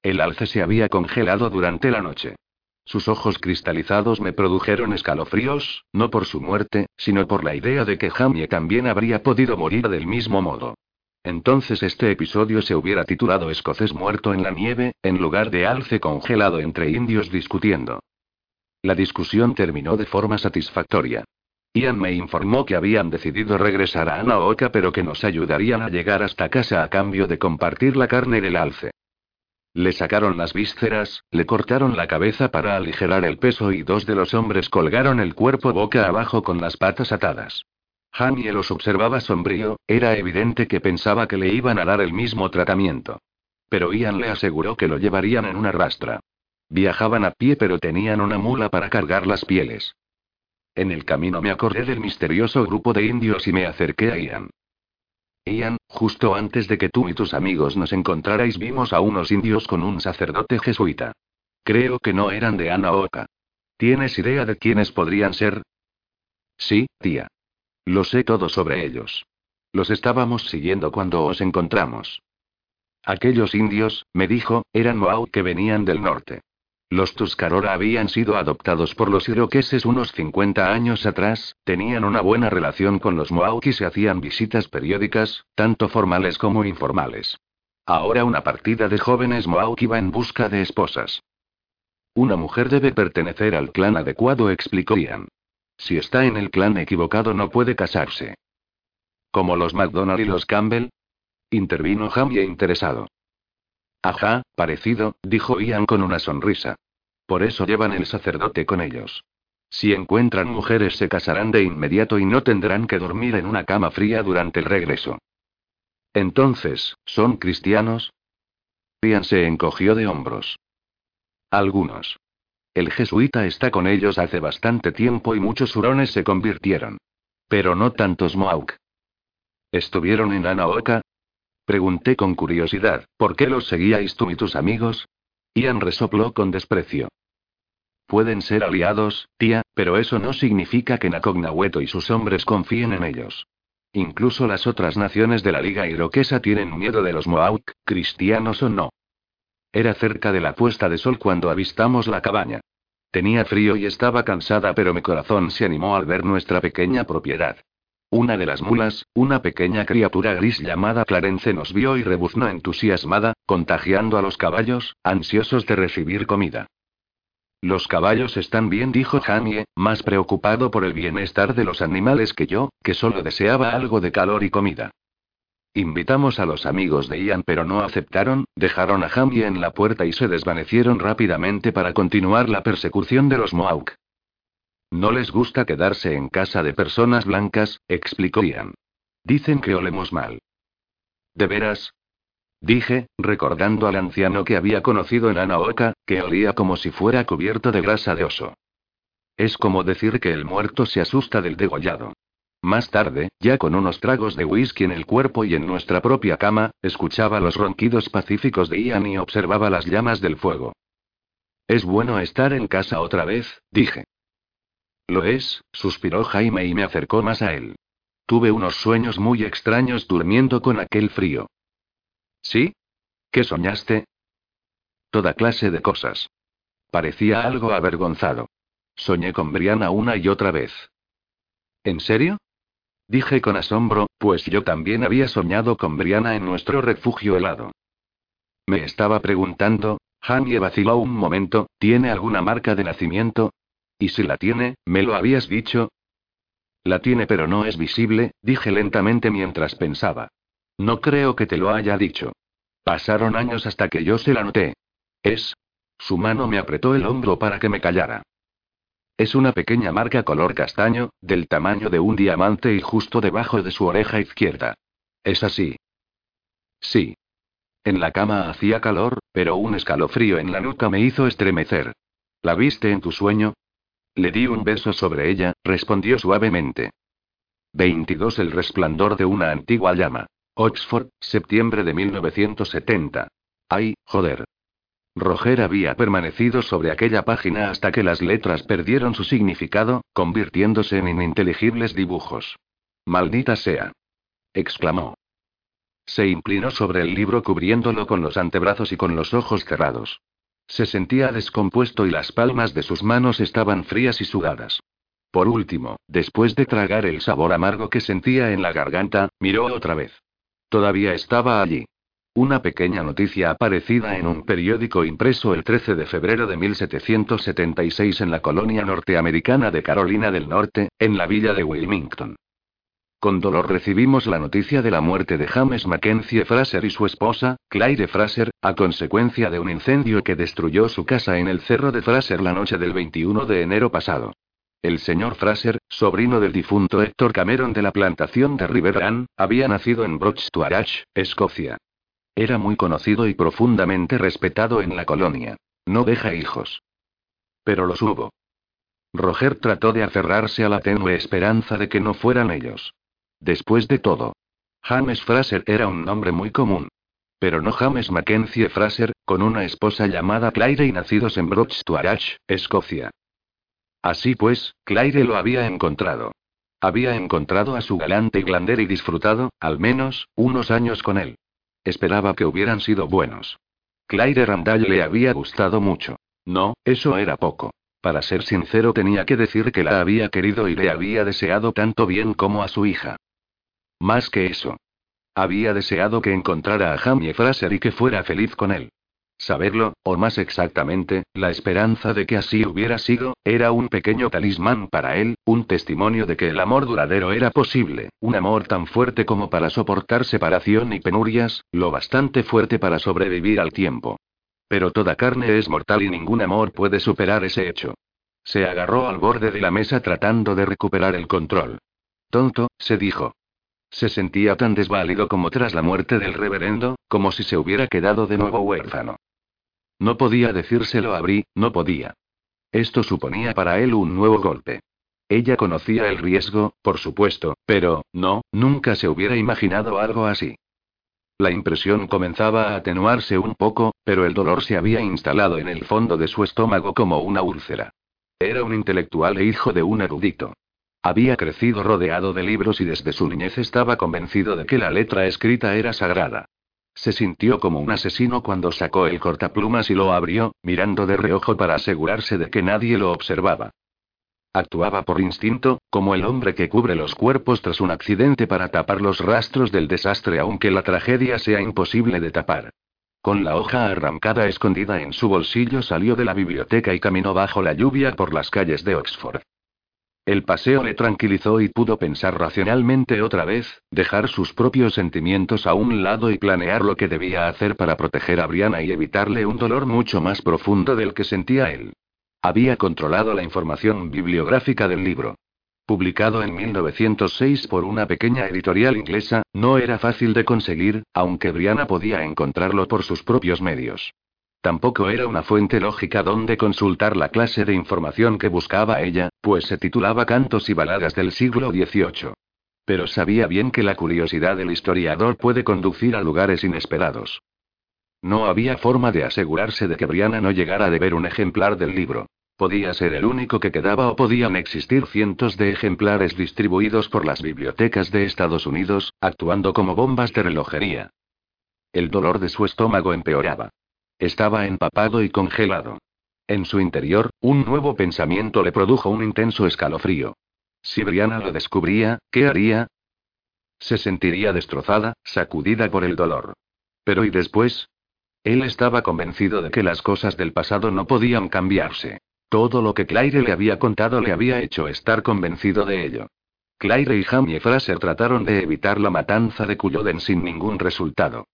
El alce se había congelado durante la noche. Sus ojos cristalizados me produjeron escalofríos, no por su muerte, sino por la idea de que Jamie también habría podido morir del mismo modo. Entonces este episodio se hubiera titulado Escocés muerto en la nieve, en lugar de alce congelado entre indios discutiendo. La discusión terminó de forma satisfactoria. Ian me informó que habían decidido regresar a Anaoka pero que nos ayudarían a llegar hasta casa a cambio de compartir la carne del alce. Le sacaron las vísceras, le cortaron la cabeza para aligerar el peso y dos de los hombres colgaron el cuerpo boca abajo con las patas atadas. Jamie los observaba sombrío, era evidente que pensaba que le iban a dar el mismo tratamiento. Pero Ian le aseguró que lo llevarían en una rastra. Viajaban a pie pero tenían una mula para cargar las pieles. En el camino me acordé del misterioso grupo de indios y me acerqué a Ian. Ian, justo antes de que tú y tus amigos nos encontrarais vimos a unos indios con un sacerdote jesuita. Creo que no eran de Anaoka. ¿Tienes idea de quiénes podrían ser? Sí, tía. Lo sé todo sobre ellos. Los estábamos siguiendo cuando os encontramos. Aquellos indios, me dijo, eran Mohawk que venían del norte. Los Tuscarora habían sido adoptados por los iroqueses unos 50 años atrás, tenían una buena relación con los Mohawk y se hacían visitas periódicas, tanto formales como informales. Ahora una partida de jóvenes Mohawk iba en busca de esposas. Una mujer debe pertenecer al clan adecuado, explicó Ian. Si está en el clan equivocado no puede casarse. ¿Como los McDonald y los Campbell? Intervino Jamie interesado. Ajá, parecido, dijo Ian con una sonrisa. Por eso llevan el sacerdote con ellos. Si encuentran mujeres se casarán de inmediato y no tendrán que dormir en una cama fría durante el regreso. Entonces, ¿son cristianos? Ian se encogió de hombros. Algunos. El jesuita está con ellos hace bastante tiempo y muchos hurones se convirtieron. Pero no tantos Mohawk. ¿Estuvieron en Anaoka? Pregunté con curiosidad, ¿por qué los seguíais tú y tus amigos? Ian resopló con desprecio. Pueden ser aliados, tía, pero eso no significa que Nakognaweto y sus hombres confíen en ellos. Incluso las otras naciones de la Liga Iroquesa tienen miedo de los Mohawk, cristianos o no. Era cerca de la puesta de sol cuando avistamos la cabaña. Tenía frío y estaba cansada, pero mi corazón se animó al ver nuestra pequeña propiedad. Una de las mulas, una pequeña criatura gris llamada Clarence nos vio y rebuznó entusiasmada, contagiando a los caballos, ansiosos de recibir comida. Los caballos están bien, dijo Jamie, más preocupado por el bienestar de los animales que yo, que solo deseaba algo de calor y comida. Invitamos a los amigos de Ian, pero no aceptaron, dejaron a Jamie en la puerta y se desvanecieron rápidamente para continuar la persecución de los Mohawk. No les gusta quedarse en casa de personas blancas, explicó Ian. Dicen que olemos mal. ¿De veras? Dije, recordando al anciano que había conocido en Anaoka, que olía como si fuera cubierto de grasa de oso. Es como decir que el muerto se asusta del degollado. Más tarde, ya con unos tragos de whisky en el cuerpo y en nuestra propia cama, escuchaba los ronquidos pacíficos de Ian y observaba las llamas del fuego. Es bueno estar en casa otra vez, dije. Lo es, suspiró Jaime y me acercó más a él. Tuve unos sueños muy extraños durmiendo con aquel frío. ¿Sí? ¿Qué soñaste? Toda clase de cosas. Parecía algo avergonzado. Soñé con Brianna una y otra vez. ¿En serio? Dije con asombro, pues yo también había soñado con Brianna en nuestro refugio helado. Me estaba preguntando, Jaime vaciló un momento, ¿tiene alguna marca de nacimiento? ¿Y si la tiene, me lo habías dicho? La tiene pero no es visible, dije lentamente mientras pensaba. No creo que te lo haya dicho. Pasaron años hasta que yo se la noté. Es. Su mano me apretó el hombro para que me callara. Es una pequeña marca color castaño, del tamaño de un diamante y justo debajo de su oreja izquierda. ¿Es así? Sí. En la cama hacía calor, pero un escalofrío en la nuca me hizo estremecer. ¿La viste en tu sueño? Le di un beso sobre ella, respondió suavemente. 22 El resplandor de una antigua llama. Oxford, septiembre de 1970. Ay, joder. Roger había permanecido sobre aquella página hasta que las letras perdieron su significado, convirtiéndose en ininteligibles dibujos. Maldita sea. exclamó. Se inclinó sobre el libro cubriéndolo con los antebrazos y con los ojos cerrados. Se sentía descompuesto y las palmas de sus manos estaban frías y sudadas. Por último, después de tragar el sabor amargo que sentía en la garganta, miró otra vez. Todavía estaba allí. Una pequeña noticia aparecida en un periódico impreso el 13 de febrero de 1776 en la colonia norteamericana de Carolina del Norte, en la villa de Wilmington. Con dolor recibimos la noticia de la muerte de James Mackenzie Fraser y su esposa, Claire Fraser, a consecuencia de un incendio que destruyó su casa en el cerro de Fraser la noche del 21 de enero pasado. El señor Fraser, sobrino del difunto Héctor Cameron de la plantación de River había nacido en Brochtuarach, Escocia. Era muy conocido y profundamente respetado en la colonia. No deja hijos. Pero los hubo. Roger trató de aferrarse a la tenue esperanza de que no fueran ellos. Después de todo, James Fraser era un nombre muy común. Pero no James Mackenzie Fraser, con una esposa llamada Claire y nacidos en Brochtuarach, Escocia. Así pues, Claire lo había encontrado. Había encontrado a su galante Glander y disfrutado, al menos, unos años con él. Esperaba que hubieran sido buenos. Claire Randall le había gustado mucho. No, eso era poco. Para ser sincero tenía que decir que la había querido y le había deseado tanto bien como a su hija. Más que eso. Había deseado que encontrara a Jamie Fraser y que fuera feliz con él. Saberlo, o más exactamente, la esperanza de que así hubiera sido, era un pequeño talismán para él, un testimonio de que el amor duradero era posible, un amor tan fuerte como para soportar separación y penurias, lo bastante fuerte para sobrevivir al tiempo. Pero toda carne es mortal y ningún amor puede superar ese hecho. Se agarró al borde de la mesa tratando de recuperar el control. Tonto, se dijo. Se sentía tan desválido como tras la muerte del reverendo, como si se hubiera quedado de nuevo huérfano. No podía decírselo a Bri, no podía. Esto suponía para él un nuevo golpe. Ella conocía el riesgo, por supuesto, pero, no, nunca se hubiera imaginado algo así. La impresión comenzaba a atenuarse un poco, pero el dolor se había instalado en el fondo de su estómago como una úlcera. Era un intelectual e hijo de un erudito. Había crecido rodeado de libros y desde su niñez estaba convencido de que la letra escrita era sagrada. Se sintió como un asesino cuando sacó el cortaplumas y lo abrió, mirando de reojo para asegurarse de que nadie lo observaba. Actuaba por instinto, como el hombre que cubre los cuerpos tras un accidente para tapar los rastros del desastre aunque la tragedia sea imposible de tapar. Con la hoja arrancada escondida en su bolsillo salió de la biblioteca y caminó bajo la lluvia por las calles de Oxford. El paseo le tranquilizó y pudo pensar racionalmente otra vez, dejar sus propios sentimientos a un lado y planear lo que debía hacer para proteger a Brianna y evitarle un dolor mucho más profundo del que sentía él. Había controlado la información bibliográfica del libro. Publicado en 1906 por una pequeña editorial inglesa, no era fácil de conseguir, aunque Brianna podía encontrarlo por sus propios medios. Tampoco era una fuente lógica donde consultar la clase de información que buscaba ella, pues se titulaba Cantos y Baladas del siglo XVIII. Pero sabía bien que la curiosidad del historiador puede conducir a lugares inesperados. No había forma de asegurarse de que Brianna no llegara a ver un ejemplar del libro. Podía ser el único que quedaba o podían existir cientos de ejemplares distribuidos por las bibliotecas de Estados Unidos, actuando como bombas de relojería. El dolor de su estómago empeoraba. Estaba empapado y congelado. En su interior, un nuevo pensamiento le produjo un intenso escalofrío. Si Brianna lo descubría, ¿qué haría? Se sentiría destrozada, sacudida por el dolor. Pero ¿y después? Él estaba convencido de que las cosas del pasado no podían cambiarse. Todo lo que Claire le había contado le había hecho estar convencido de ello. Claire y Jamie Fraser trataron de evitar la matanza de Culloden sin ningún resultado.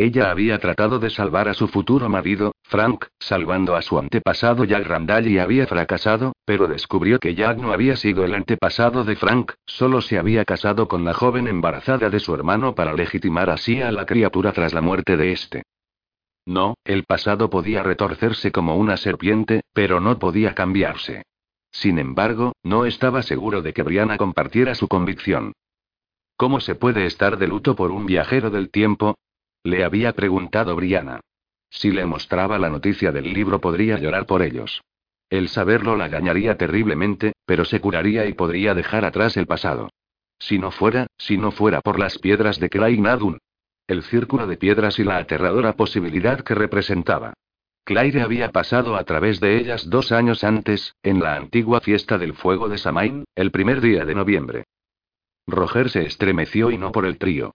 Ella había tratado de salvar a su futuro marido, Frank, salvando a su antepasado Jack Randall y había fracasado, pero descubrió que Jack no había sido el antepasado de Frank, solo se había casado con la joven embarazada de su hermano para legitimar así a la criatura tras la muerte de este. No, el pasado podía retorcerse como una serpiente, pero no podía cambiarse. Sin embargo, no estaba seguro de que Brianna compartiera su convicción. ¿Cómo se puede estar de luto por un viajero del tiempo? Le había preguntado Brianna. Si le mostraba la noticia del libro podría llorar por ellos. El saberlo la dañaría terriblemente, pero se curaría y podría dejar atrás el pasado. Si no fuera, si no fuera por las piedras de Nadun. El círculo de piedras y la aterradora posibilidad que representaba. Claire había pasado a través de ellas dos años antes, en la antigua fiesta del fuego de Samain, el primer día de noviembre. Roger se estremeció y no por el trío.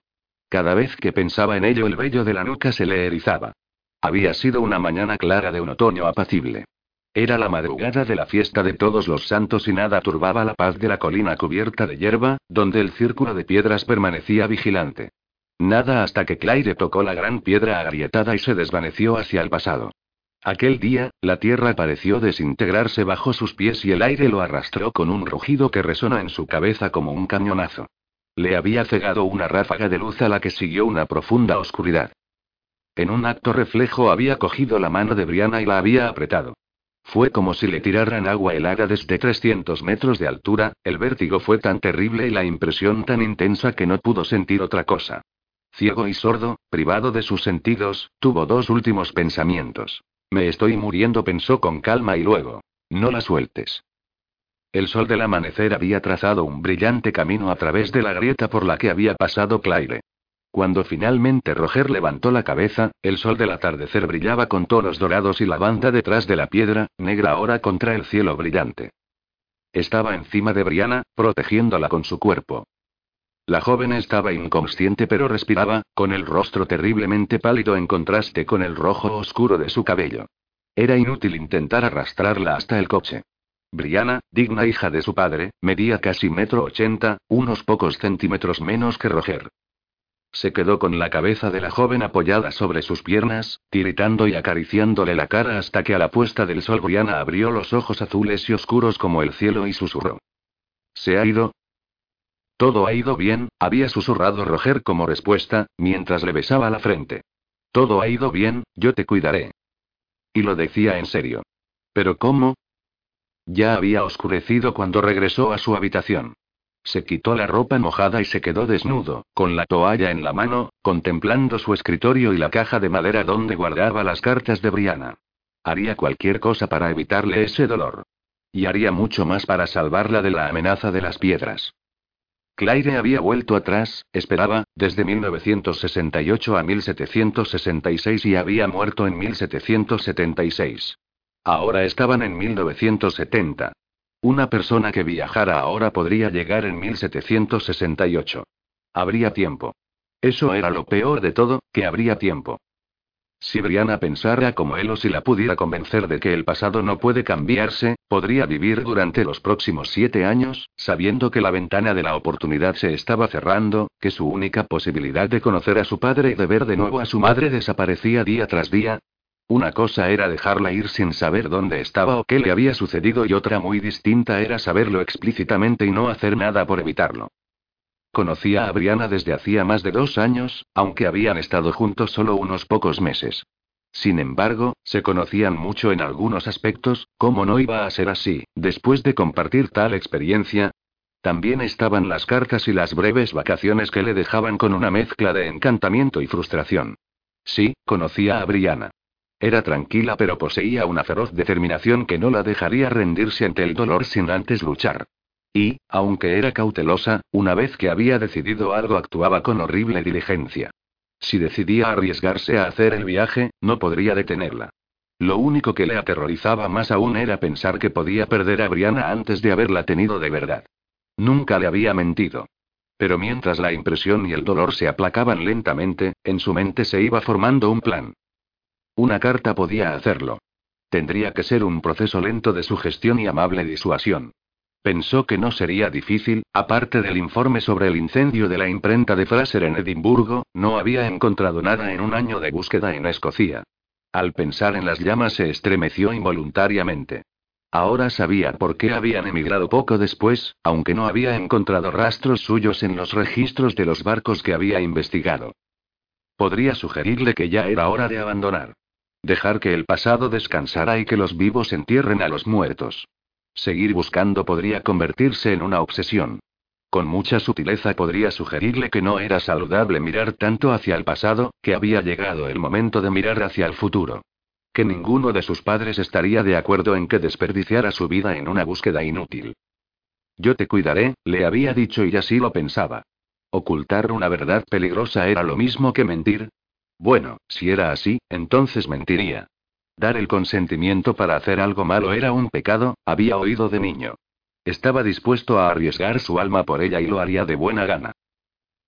Cada vez que pensaba en ello el vello de la nuca se le erizaba. Había sido una mañana clara de un otoño apacible. Era la madrugada de la fiesta de todos los santos y nada turbaba la paz de la colina cubierta de hierba, donde el círculo de piedras permanecía vigilante. Nada hasta que Claire tocó la gran piedra agrietada y se desvaneció hacia el pasado. Aquel día, la tierra pareció desintegrarse bajo sus pies y el aire lo arrastró con un rugido que resonó en su cabeza como un cañonazo. Le había cegado una ráfaga de luz a la que siguió una profunda oscuridad. En un acto reflejo había cogido la mano de Brianna y la había apretado. Fue como si le tiraran agua helada desde 300 metros de altura, el vértigo fue tan terrible y la impresión tan intensa que no pudo sentir otra cosa. Ciego y sordo, privado de sus sentidos, tuvo dos últimos pensamientos. Me estoy muriendo, pensó con calma y luego. No la sueltes. El sol del amanecer había trazado un brillante camino a través de la grieta por la que había pasado Claire. Cuando finalmente Roger levantó la cabeza, el sol del atardecer brillaba con tonos dorados y la banda detrás de la piedra, negra ahora contra el cielo brillante. Estaba encima de Brianna, protegiéndola con su cuerpo. La joven estaba inconsciente pero respiraba, con el rostro terriblemente pálido en contraste con el rojo oscuro de su cabello. Era inútil intentar arrastrarla hasta el coche. Brianna, digna hija de su padre, medía casi metro ochenta, unos pocos centímetros menos que Roger. Se quedó con la cabeza de la joven apoyada sobre sus piernas, tiritando y acariciándole la cara hasta que a la puesta del sol Brianna abrió los ojos azules y oscuros como el cielo y susurró. ¿Se ha ido? Todo ha ido bien, había susurrado Roger como respuesta, mientras le besaba la frente. Todo ha ido bien, yo te cuidaré. Y lo decía en serio. ¿Pero cómo? Ya había oscurecido cuando regresó a su habitación. Se quitó la ropa mojada y se quedó desnudo, con la toalla en la mano, contemplando su escritorio y la caja de madera donde guardaba las cartas de Brianna. Haría cualquier cosa para evitarle ese dolor. Y haría mucho más para salvarla de la amenaza de las piedras. Claire había vuelto atrás, esperaba, desde 1968 a 1766 y había muerto en 1776. Ahora estaban en 1970. Una persona que viajara ahora podría llegar en 1768. Habría tiempo. Eso era lo peor de todo, que habría tiempo. Si Brianna pensara como él o si la pudiera convencer de que el pasado no puede cambiarse, podría vivir durante los próximos siete años, sabiendo que la ventana de la oportunidad se estaba cerrando, que su única posibilidad de conocer a su padre y de ver de nuevo a su madre desaparecía día tras día, una cosa era dejarla ir sin saber dónde estaba o qué le había sucedido y otra muy distinta era saberlo explícitamente y no hacer nada por evitarlo. Conocía a Brianna desde hacía más de dos años, aunque habían estado juntos solo unos pocos meses. Sin embargo, se conocían mucho en algunos aspectos, ¿cómo no iba a ser así, después de compartir tal experiencia? También estaban las cartas y las breves vacaciones que le dejaban con una mezcla de encantamiento y frustración. Sí, conocía a Brianna. Era tranquila pero poseía una feroz determinación que no la dejaría rendirse ante el dolor sin antes luchar. Y, aunque era cautelosa, una vez que había decidido algo actuaba con horrible diligencia. Si decidía arriesgarse a hacer el viaje, no podría detenerla. Lo único que le aterrorizaba más aún era pensar que podía perder a Brianna antes de haberla tenido de verdad. Nunca le había mentido. Pero mientras la impresión y el dolor se aplacaban lentamente, en su mente se iba formando un plan. Una carta podía hacerlo. Tendría que ser un proceso lento de sugestión y amable disuasión. Pensó que no sería difícil, aparte del informe sobre el incendio de la imprenta de Fraser en Edimburgo, no había encontrado nada en un año de búsqueda en Escocia. Al pensar en las llamas se estremeció involuntariamente. Ahora sabía por qué habían emigrado poco después, aunque no había encontrado rastros suyos en los registros de los barcos que había investigado. Podría sugerirle que ya era hora de abandonar. Dejar que el pasado descansara y que los vivos entierren a los muertos. Seguir buscando podría convertirse en una obsesión. Con mucha sutileza podría sugerirle que no era saludable mirar tanto hacia el pasado, que había llegado el momento de mirar hacia el futuro. Que ninguno de sus padres estaría de acuerdo en que desperdiciara su vida en una búsqueda inútil. Yo te cuidaré, le había dicho y así lo pensaba. Ocultar una verdad peligrosa era lo mismo que mentir, bueno, si era así, entonces mentiría. Dar el consentimiento para hacer algo malo era un pecado, había oído de niño. Estaba dispuesto a arriesgar su alma por ella y lo haría de buena gana.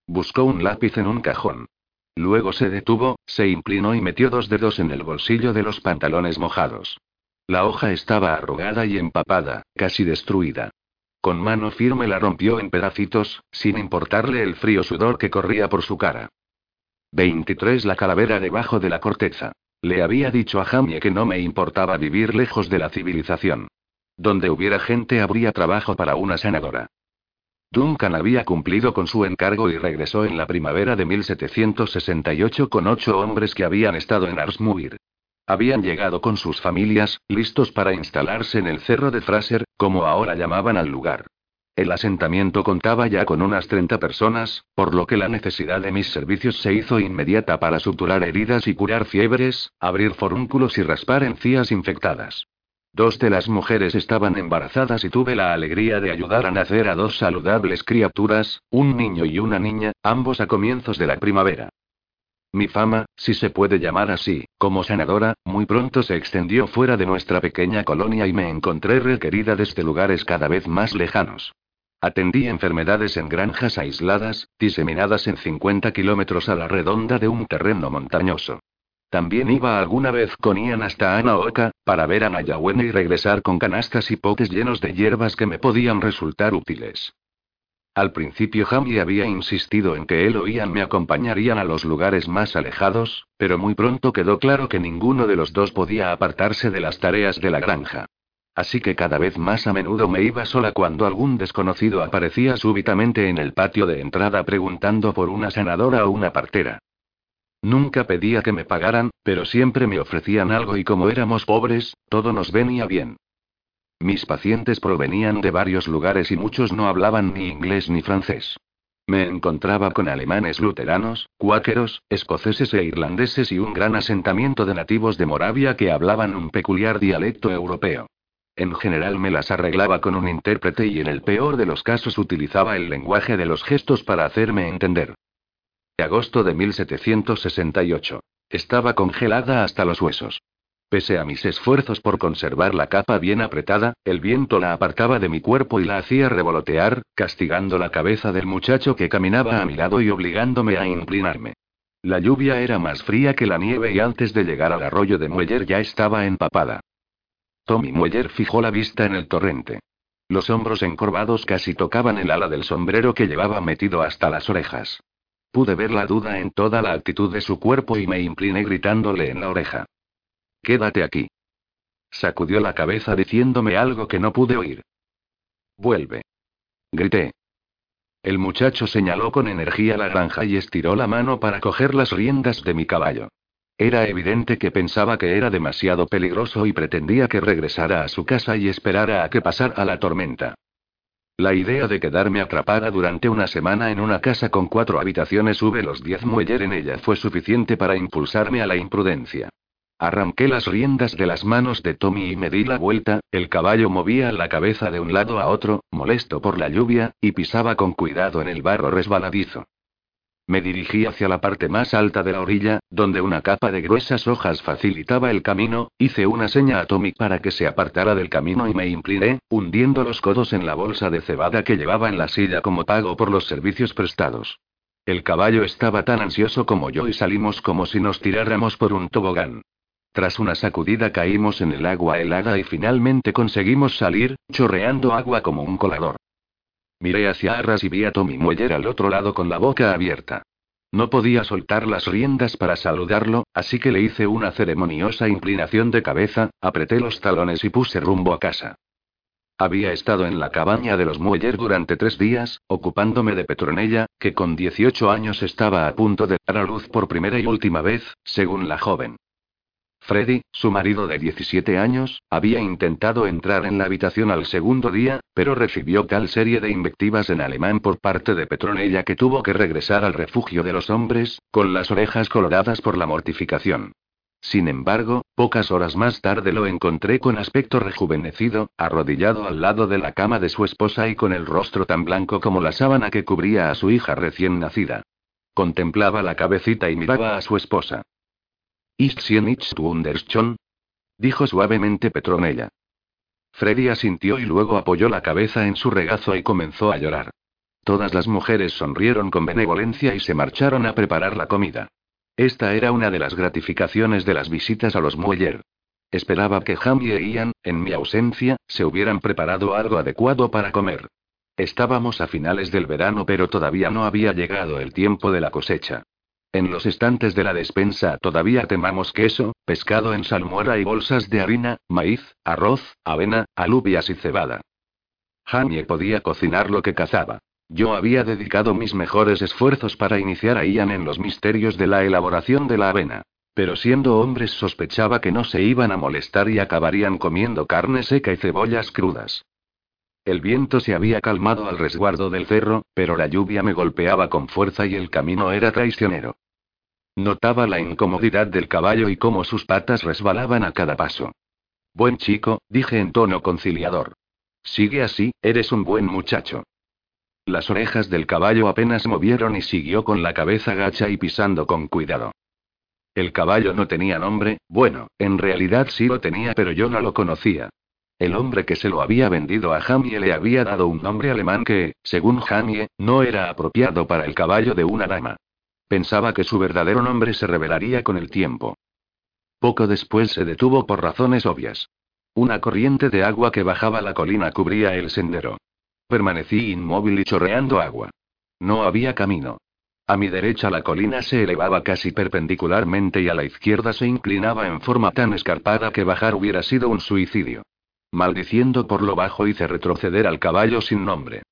Buscó un lápiz en un cajón. Luego se detuvo, se inclinó y metió dos dedos en el bolsillo de los pantalones mojados. La hoja estaba arrugada y empapada, casi destruida. Con mano firme la rompió en pedacitos, sin importarle el frío sudor que corría por su cara. 23 La calavera debajo de la corteza. Le había dicho a Jamie que no me importaba vivir lejos de la civilización. Donde hubiera gente habría trabajo para una sanadora. Duncan había cumplido con su encargo y regresó en la primavera de 1768 con ocho hombres que habían estado en Arsmuir. Habían llegado con sus familias, listos para instalarse en el cerro de Fraser, como ahora llamaban al lugar. El asentamiento contaba ya con unas 30 personas, por lo que la necesidad de mis servicios se hizo inmediata para suturar heridas y curar fiebres, abrir forúnculos y raspar encías infectadas. Dos de las mujeres estaban embarazadas y tuve la alegría de ayudar a nacer a dos saludables criaturas, un niño y una niña, ambos a comienzos de la primavera. Mi fama, si se puede llamar así, como sanadora, muy pronto se extendió fuera de nuestra pequeña colonia y me encontré requerida desde lugares cada vez más lejanos. Atendí enfermedades en granjas aisladas, diseminadas en 50 kilómetros a la redonda de un terreno montañoso. También iba alguna vez con Ian hasta Anaoka, para ver a Nayawene y regresar con canastas y potes llenos de hierbas que me podían resultar útiles. Al principio Jamie había insistido en que él o Ian me acompañarían a los lugares más alejados, pero muy pronto quedó claro que ninguno de los dos podía apartarse de las tareas de la granja. Así que cada vez más a menudo me iba sola cuando algún desconocido aparecía súbitamente en el patio de entrada preguntando por una sanadora o una partera. Nunca pedía que me pagaran, pero siempre me ofrecían algo y como éramos pobres, todo nos venía bien. Mis pacientes provenían de varios lugares y muchos no hablaban ni inglés ni francés. Me encontraba con alemanes luteranos, cuáqueros, escoceses e irlandeses y un gran asentamiento de nativos de Moravia que hablaban un peculiar dialecto europeo. En general me las arreglaba con un intérprete y en el peor de los casos utilizaba el lenguaje de los gestos para hacerme entender. Agosto de 1768. Estaba congelada hasta los huesos. Pese a mis esfuerzos por conservar la capa bien apretada, el viento la apartaba de mi cuerpo y la hacía revolotear, castigando la cabeza del muchacho que caminaba a mi lado y obligándome a inclinarme. La lluvia era más fría que la nieve y antes de llegar al arroyo de Mueller ya estaba empapada. Tommy Mueller fijó la vista en el torrente. Los hombros encorvados casi tocaban el ala del sombrero que llevaba metido hasta las orejas. Pude ver la duda en toda la actitud de su cuerpo y me incliné gritándole en la oreja. Quédate aquí. Sacudió la cabeza diciéndome algo que no pude oír. Vuelve. Grité. El muchacho señaló con energía la granja y estiró la mano para coger las riendas de mi caballo. Era evidente que pensaba que era demasiado peligroso y pretendía que regresara a su casa y esperara a que pasara la tormenta. La idea de quedarme atrapada durante una semana en una casa con cuatro habitaciones hube los diez mueller en ella fue suficiente para impulsarme a la imprudencia. Arranqué las riendas de las manos de Tommy y me di la vuelta, el caballo movía la cabeza de un lado a otro, molesto por la lluvia, y pisaba con cuidado en el barro resbaladizo. Me dirigí hacia la parte más alta de la orilla, donde una capa de gruesas hojas facilitaba el camino, hice una seña a Tommy para que se apartara del camino y me incliné, hundiendo los codos en la bolsa de cebada que llevaba en la silla como pago por los servicios prestados. El caballo estaba tan ansioso como yo y salimos como si nos tiráramos por un tobogán. Tras una sacudida caímos en el agua helada y finalmente conseguimos salir, chorreando agua como un colador. Miré hacia Arras y vi a Tommy Mueller al otro lado con la boca abierta. No podía soltar las riendas para saludarlo, así que le hice una ceremoniosa inclinación de cabeza, apreté los talones y puse rumbo a casa. Había estado en la cabaña de los Mueller durante tres días, ocupándome de Petronella, que con 18 años estaba a punto de dar a luz por primera y última vez, según la joven. Freddy, su marido de 17 años, había intentado entrar en la habitación al segundo día, pero recibió tal serie de invectivas en alemán por parte de Petronella que tuvo que regresar al refugio de los hombres, con las orejas coloradas por la mortificación. Sin embargo, pocas horas más tarde lo encontré con aspecto rejuvenecido, arrodillado al lado de la cama de su esposa y con el rostro tan blanco como la sábana que cubría a su hija recién nacida. Contemplaba la cabecita y miraba a su esposa. Ist sie nicht? Dijo suavemente Petronella. Freddy asintió y luego apoyó la cabeza en su regazo y comenzó a llorar. Todas las mujeres sonrieron con benevolencia y se marcharon a preparar la comida. Esta era una de las gratificaciones de las visitas a los Mueller. Esperaba que Jamie y Ian, en mi ausencia, se hubieran preparado algo adecuado para comer. Estábamos a finales del verano pero todavía no había llegado el tiempo de la cosecha. En los estantes de la despensa todavía temamos queso, pescado en salmuera y bolsas de harina, maíz, arroz, avena, alubias y cebada. Jamie podía cocinar lo que cazaba. Yo había dedicado mis mejores esfuerzos para iniciar a Ian en los misterios de la elaboración de la avena. Pero siendo hombres sospechaba que no se iban a molestar y acabarían comiendo carne seca y cebollas crudas. El viento se había calmado al resguardo del cerro, pero la lluvia me golpeaba con fuerza y el camino era traicionero. Notaba la incomodidad del caballo y cómo sus patas resbalaban a cada paso. Buen chico, dije en tono conciliador. Sigue así, eres un buen muchacho. Las orejas del caballo apenas movieron y siguió con la cabeza gacha y pisando con cuidado. El caballo no tenía nombre, bueno, en realidad sí lo tenía, pero yo no lo conocía. El hombre que se lo había vendido a Jamie le había dado un nombre alemán que, según Jamie, no era apropiado para el caballo de una dama. Pensaba que su verdadero nombre se revelaría con el tiempo. Poco después se detuvo por razones obvias. Una corriente de agua que bajaba la colina cubría el sendero. Permanecí inmóvil y chorreando agua. No había camino. A mi derecha la colina se elevaba casi perpendicularmente y a la izquierda se inclinaba en forma tan escarpada que bajar hubiera sido un suicidio. Maldiciendo por lo bajo hice retroceder al caballo sin nombre.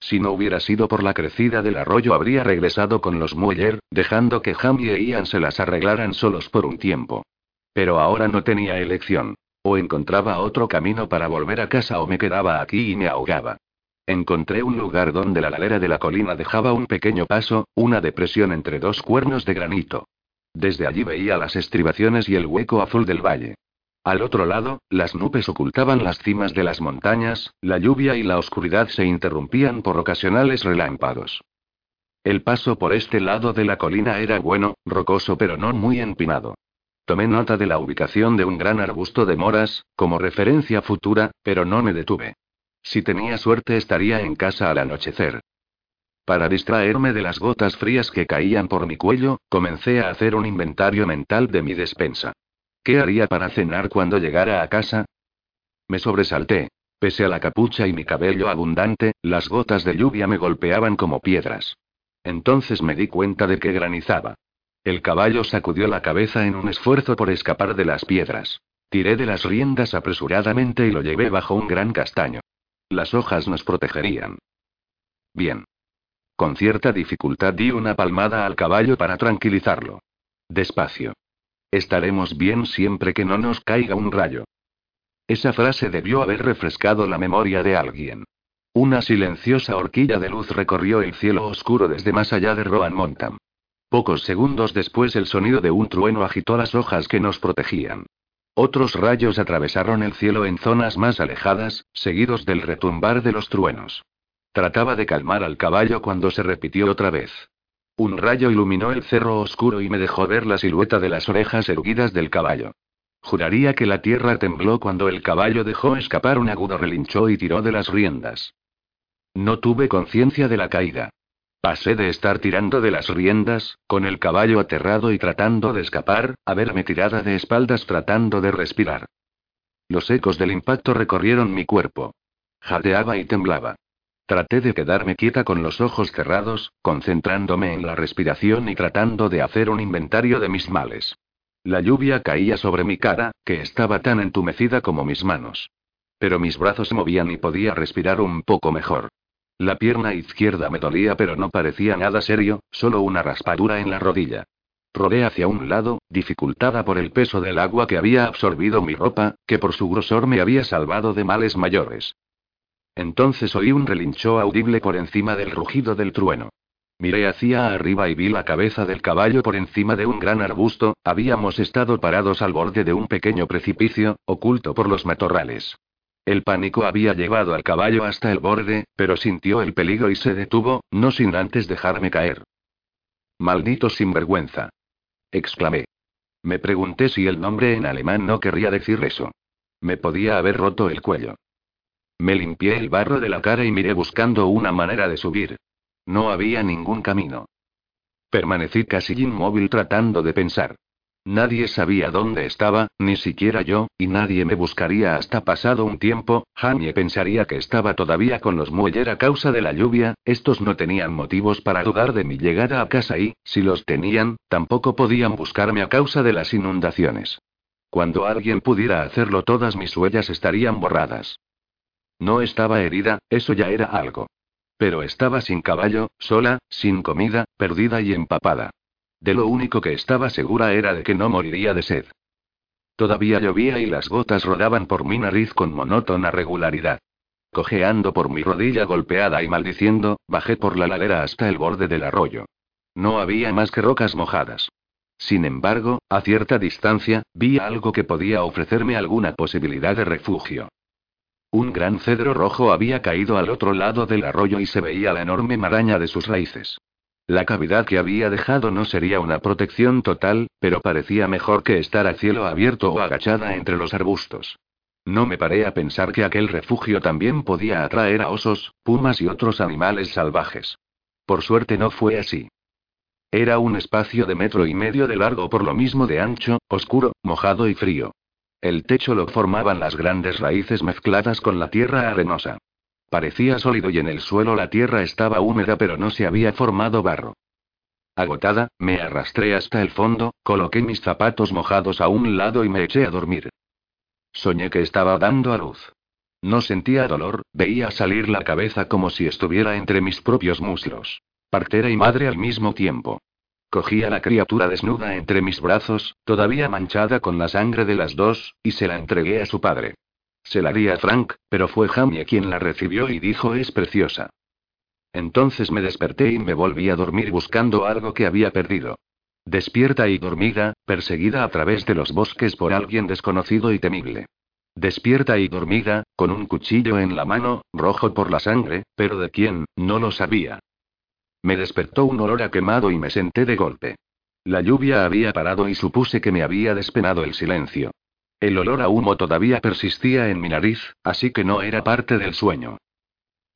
Si no hubiera sido por la crecida del arroyo habría regresado con los Mueller, dejando que Jamie e Ian se las arreglaran solos por un tiempo. Pero ahora no tenía elección. O encontraba otro camino para volver a casa o me quedaba aquí y me ahogaba. Encontré un lugar donde la ladera de la colina dejaba un pequeño paso, una depresión entre dos cuernos de granito. Desde allí veía las estribaciones y el hueco azul del valle. Al otro lado, las nubes ocultaban las cimas de las montañas, la lluvia y la oscuridad se interrumpían por ocasionales relámpagos. El paso por este lado de la colina era bueno, rocoso pero no muy empinado. Tomé nota de la ubicación de un gran arbusto de moras, como referencia futura, pero no me detuve. Si tenía suerte estaría en casa al anochecer. Para distraerme de las gotas frías que caían por mi cuello, comencé a hacer un inventario mental de mi despensa. ¿Qué haría para cenar cuando llegara a casa? Me sobresalté. Pese a la capucha y mi cabello abundante, las gotas de lluvia me golpeaban como piedras. Entonces me di cuenta de que granizaba. El caballo sacudió la cabeza en un esfuerzo por escapar de las piedras. Tiré de las riendas apresuradamente y lo llevé bajo un gran castaño. Las hojas nos protegerían. Bien. Con cierta dificultad di una palmada al caballo para tranquilizarlo. Despacio. Estaremos bien siempre que no nos caiga un rayo. Esa frase debió haber refrescado la memoria de alguien. Una silenciosa horquilla de luz recorrió el cielo oscuro desde más allá de Roan Montam. Pocos segundos después el sonido de un trueno agitó las hojas que nos protegían. Otros rayos atravesaron el cielo en zonas más alejadas, seguidos del retumbar de los truenos. Trataba de calmar al caballo cuando se repitió otra vez. Un rayo iluminó el cerro oscuro y me dejó ver la silueta de las orejas erguidas del caballo. Juraría que la tierra tembló cuando el caballo dejó escapar un agudo relinchó y tiró de las riendas. No tuve conciencia de la caída. Pasé de estar tirando de las riendas, con el caballo aterrado y tratando de escapar, a verme tirada de espaldas tratando de respirar. Los ecos del impacto recorrieron mi cuerpo. Jadeaba y temblaba. Traté de quedarme quieta con los ojos cerrados, concentrándome en la respiración y tratando de hacer un inventario de mis males. La lluvia caía sobre mi cara, que estaba tan entumecida como mis manos. Pero mis brazos se movían y podía respirar un poco mejor. La pierna izquierda me dolía pero no parecía nada serio, solo una raspadura en la rodilla. Rodé hacia un lado, dificultada por el peso del agua que había absorbido mi ropa, que por su grosor me había salvado de males mayores. Entonces oí un relincho audible por encima del rugido del trueno. Miré hacia arriba y vi la cabeza del caballo por encima de un gran arbusto, habíamos estado parados al borde de un pequeño precipicio, oculto por los matorrales. El pánico había llevado al caballo hasta el borde, pero sintió el peligro y se detuvo, no sin antes dejarme caer. Maldito sinvergüenza. exclamé. Me pregunté si el nombre en alemán no querría decir eso. Me podía haber roto el cuello. Me limpié el barro de la cara y miré buscando una manera de subir. No había ningún camino. Permanecí casi inmóvil tratando de pensar. Nadie sabía dónde estaba, ni siquiera yo, y nadie me buscaría hasta pasado un tiempo. Jamie pensaría que estaba todavía con los Mueller a causa de la lluvia, estos no tenían motivos para dudar de mi llegada a casa y, si los tenían, tampoco podían buscarme a causa de las inundaciones. Cuando alguien pudiera hacerlo, todas mis huellas estarían borradas. No estaba herida, eso ya era algo. Pero estaba sin caballo, sola, sin comida, perdida y empapada. De lo único que estaba segura era de que no moriría de sed. Todavía llovía y las gotas rodaban por mi nariz con monótona regularidad. Cojeando por mi rodilla golpeada y maldiciendo, bajé por la ladera hasta el borde del arroyo. No había más que rocas mojadas. Sin embargo, a cierta distancia, vi algo que podía ofrecerme alguna posibilidad de refugio. Un gran cedro rojo había caído al otro lado del arroyo y se veía la enorme maraña de sus raíces. La cavidad que había dejado no sería una protección total, pero parecía mejor que estar a cielo abierto o agachada entre los arbustos. No me paré a pensar que aquel refugio también podía atraer a osos, pumas y otros animales salvajes. Por suerte no fue así. Era un espacio de metro y medio de largo por lo mismo de ancho, oscuro, mojado y frío. El techo lo formaban las grandes raíces mezcladas con la tierra arenosa. Parecía sólido y en el suelo la tierra estaba húmeda pero no se había formado barro. Agotada, me arrastré hasta el fondo, coloqué mis zapatos mojados a un lado y me eché a dormir. Soñé que estaba dando a luz. No sentía dolor, veía salir la cabeza como si estuviera entre mis propios muslos. Partera y madre al mismo tiempo. Cogí a la criatura desnuda entre mis brazos, todavía manchada con la sangre de las dos, y se la entregué a su padre. Se la di a Frank, pero fue Jamie quien la recibió y dijo es preciosa. Entonces me desperté y me volví a dormir buscando algo que había perdido. Despierta y dormida, perseguida a través de los bosques por alguien desconocido y temible. Despierta y dormida, con un cuchillo en la mano, rojo por la sangre, pero de quién, no lo sabía. Me despertó un olor a quemado y me senté de golpe. La lluvia había parado y supuse que me había despenado el silencio. El olor a humo todavía persistía en mi nariz, así que no era parte del sueño.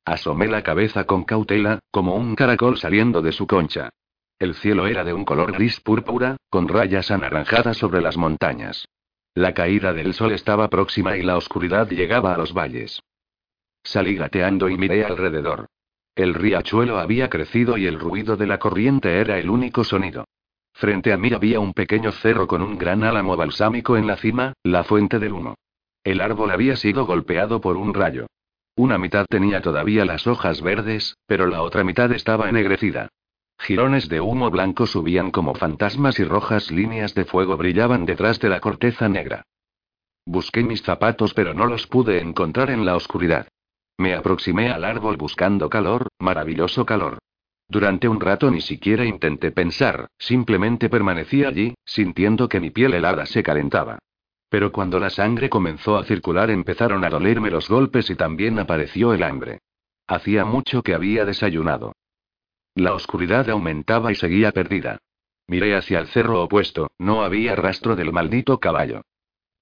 Asomé la cabeza con cautela, como un caracol saliendo de su concha. El cielo era de un color gris púrpura, con rayas anaranjadas sobre las montañas. La caída del sol estaba próxima y la oscuridad llegaba a los valles. Salí gateando y miré alrededor. El riachuelo había crecido y el ruido de la corriente era el único sonido. Frente a mí había un pequeño cerro con un gran álamo balsámico en la cima, la fuente del humo. El árbol había sido golpeado por un rayo. Una mitad tenía todavía las hojas verdes, pero la otra mitad estaba ennegrecida. Girones de humo blanco subían como fantasmas y rojas líneas de fuego brillaban detrás de la corteza negra. Busqué mis zapatos pero no los pude encontrar en la oscuridad. Me aproximé al árbol buscando calor, maravilloso calor. Durante un rato ni siquiera intenté pensar, simplemente permanecí allí, sintiendo que mi piel helada se calentaba. Pero cuando la sangre comenzó a circular empezaron a dolerme los golpes y también apareció el hambre. Hacía mucho que había desayunado. La oscuridad aumentaba y seguía perdida. Miré hacia el cerro opuesto, no había rastro del maldito caballo.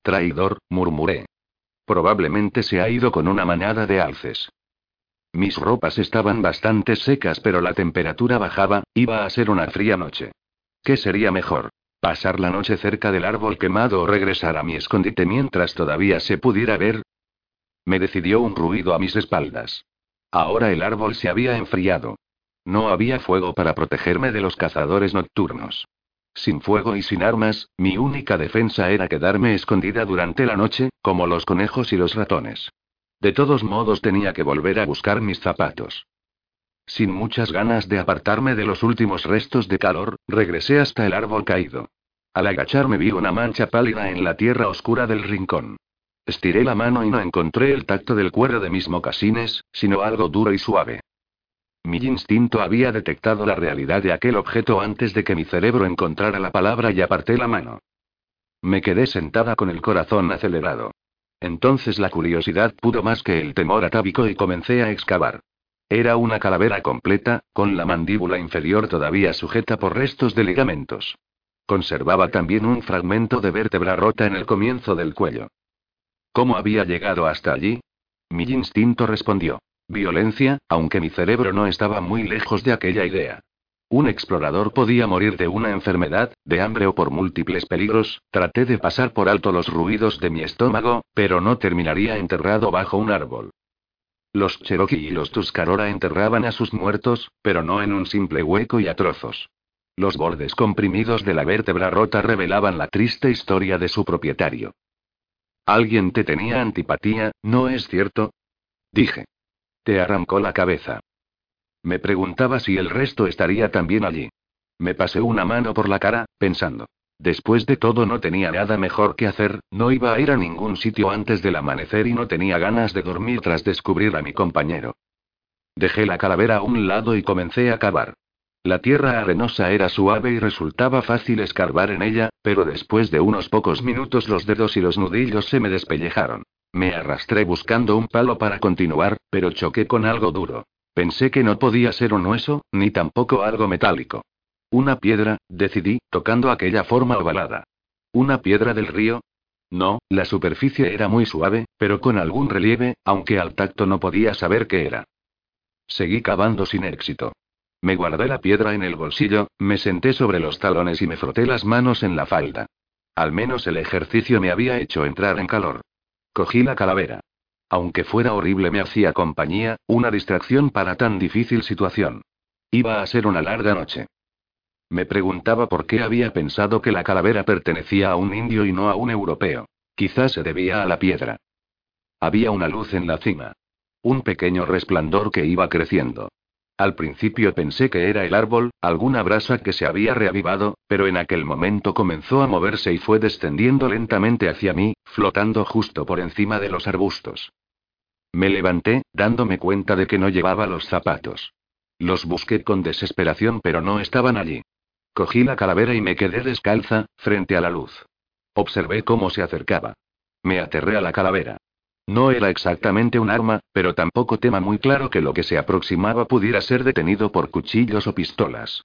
Traidor, murmuré. Probablemente se ha ido con una manada de alces. Mis ropas estaban bastante secas, pero la temperatura bajaba, iba a ser una fría noche. ¿Qué sería mejor? ¿Pasar la noche cerca del árbol quemado o regresar a mi escondite mientras todavía se pudiera ver? Me decidió un ruido a mis espaldas. Ahora el árbol se había enfriado. No había fuego para protegerme de los cazadores nocturnos. Sin fuego y sin armas, mi única defensa era quedarme escondida durante la noche, como los conejos y los ratones. De todos modos tenía que volver a buscar mis zapatos. Sin muchas ganas de apartarme de los últimos restos de calor, regresé hasta el árbol caído. Al agacharme vi una mancha pálida en la tierra oscura del rincón. Estiré la mano y no encontré el tacto del cuero de mis mocasines, sino algo duro y suave. Mi instinto había detectado la realidad de aquel objeto antes de que mi cerebro encontrara la palabra y aparté la mano. Me quedé sentada con el corazón acelerado. Entonces la curiosidad pudo más que el temor atávico y comencé a excavar. Era una calavera completa, con la mandíbula inferior todavía sujeta por restos de ligamentos. Conservaba también un fragmento de vértebra rota en el comienzo del cuello. ¿Cómo había llegado hasta allí? Mi instinto respondió. Violencia, aunque mi cerebro no estaba muy lejos de aquella idea. Un explorador podía morir de una enfermedad, de hambre o por múltiples peligros, traté de pasar por alto los ruidos de mi estómago, pero no terminaría enterrado bajo un árbol. Los Cherokee y los Tuscarora enterraban a sus muertos, pero no en un simple hueco y a trozos. Los bordes comprimidos de la vértebra rota revelaban la triste historia de su propietario. Alguien te tenía antipatía, ¿no es cierto? Dije. Te arrancó la cabeza. Me preguntaba si el resto estaría también allí. Me pasé una mano por la cara, pensando. Después de todo no tenía nada mejor que hacer, no iba a ir a ningún sitio antes del amanecer y no tenía ganas de dormir tras descubrir a mi compañero. Dejé la calavera a un lado y comencé a cavar. La tierra arenosa era suave y resultaba fácil escarbar en ella, pero después de unos pocos minutos los dedos y los nudillos se me despellejaron. Me arrastré buscando un palo para continuar, pero choqué con algo duro. Pensé que no podía ser un hueso, ni tampoco algo metálico. Una piedra, decidí, tocando aquella forma ovalada. ¿Una piedra del río? No, la superficie era muy suave, pero con algún relieve, aunque al tacto no podía saber qué era. Seguí cavando sin éxito. Me guardé la piedra en el bolsillo, me senté sobre los talones y me froté las manos en la falda. Al menos el ejercicio me había hecho entrar en calor. Cogí la calavera. Aunque fuera horrible me hacía compañía, una distracción para tan difícil situación. Iba a ser una larga noche. Me preguntaba por qué había pensado que la calavera pertenecía a un indio y no a un europeo. Quizás se debía a la piedra. Había una luz en la cima. Un pequeño resplandor que iba creciendo. Al principio pensé que era el árbol, alguna brasa que se había reavivado, pero en aquel momento comenzó a moverse y fue descendiendo lentamente hacia mí, flotando justo por encima de los arbustos. Me levanté, dándome cuenta de que no llevaba los zapatos. Los busqué con desesperación pero no estaban allí. Cogí la calavera y me quedé descalza, frente a la luz. Observé cómo se acercaba. Me aterré a la calavera. No era exactamente un arma, pero tampoco tema muy claro que lo que se aproximaba pudiera ser detenido por cuchillos o pistolas.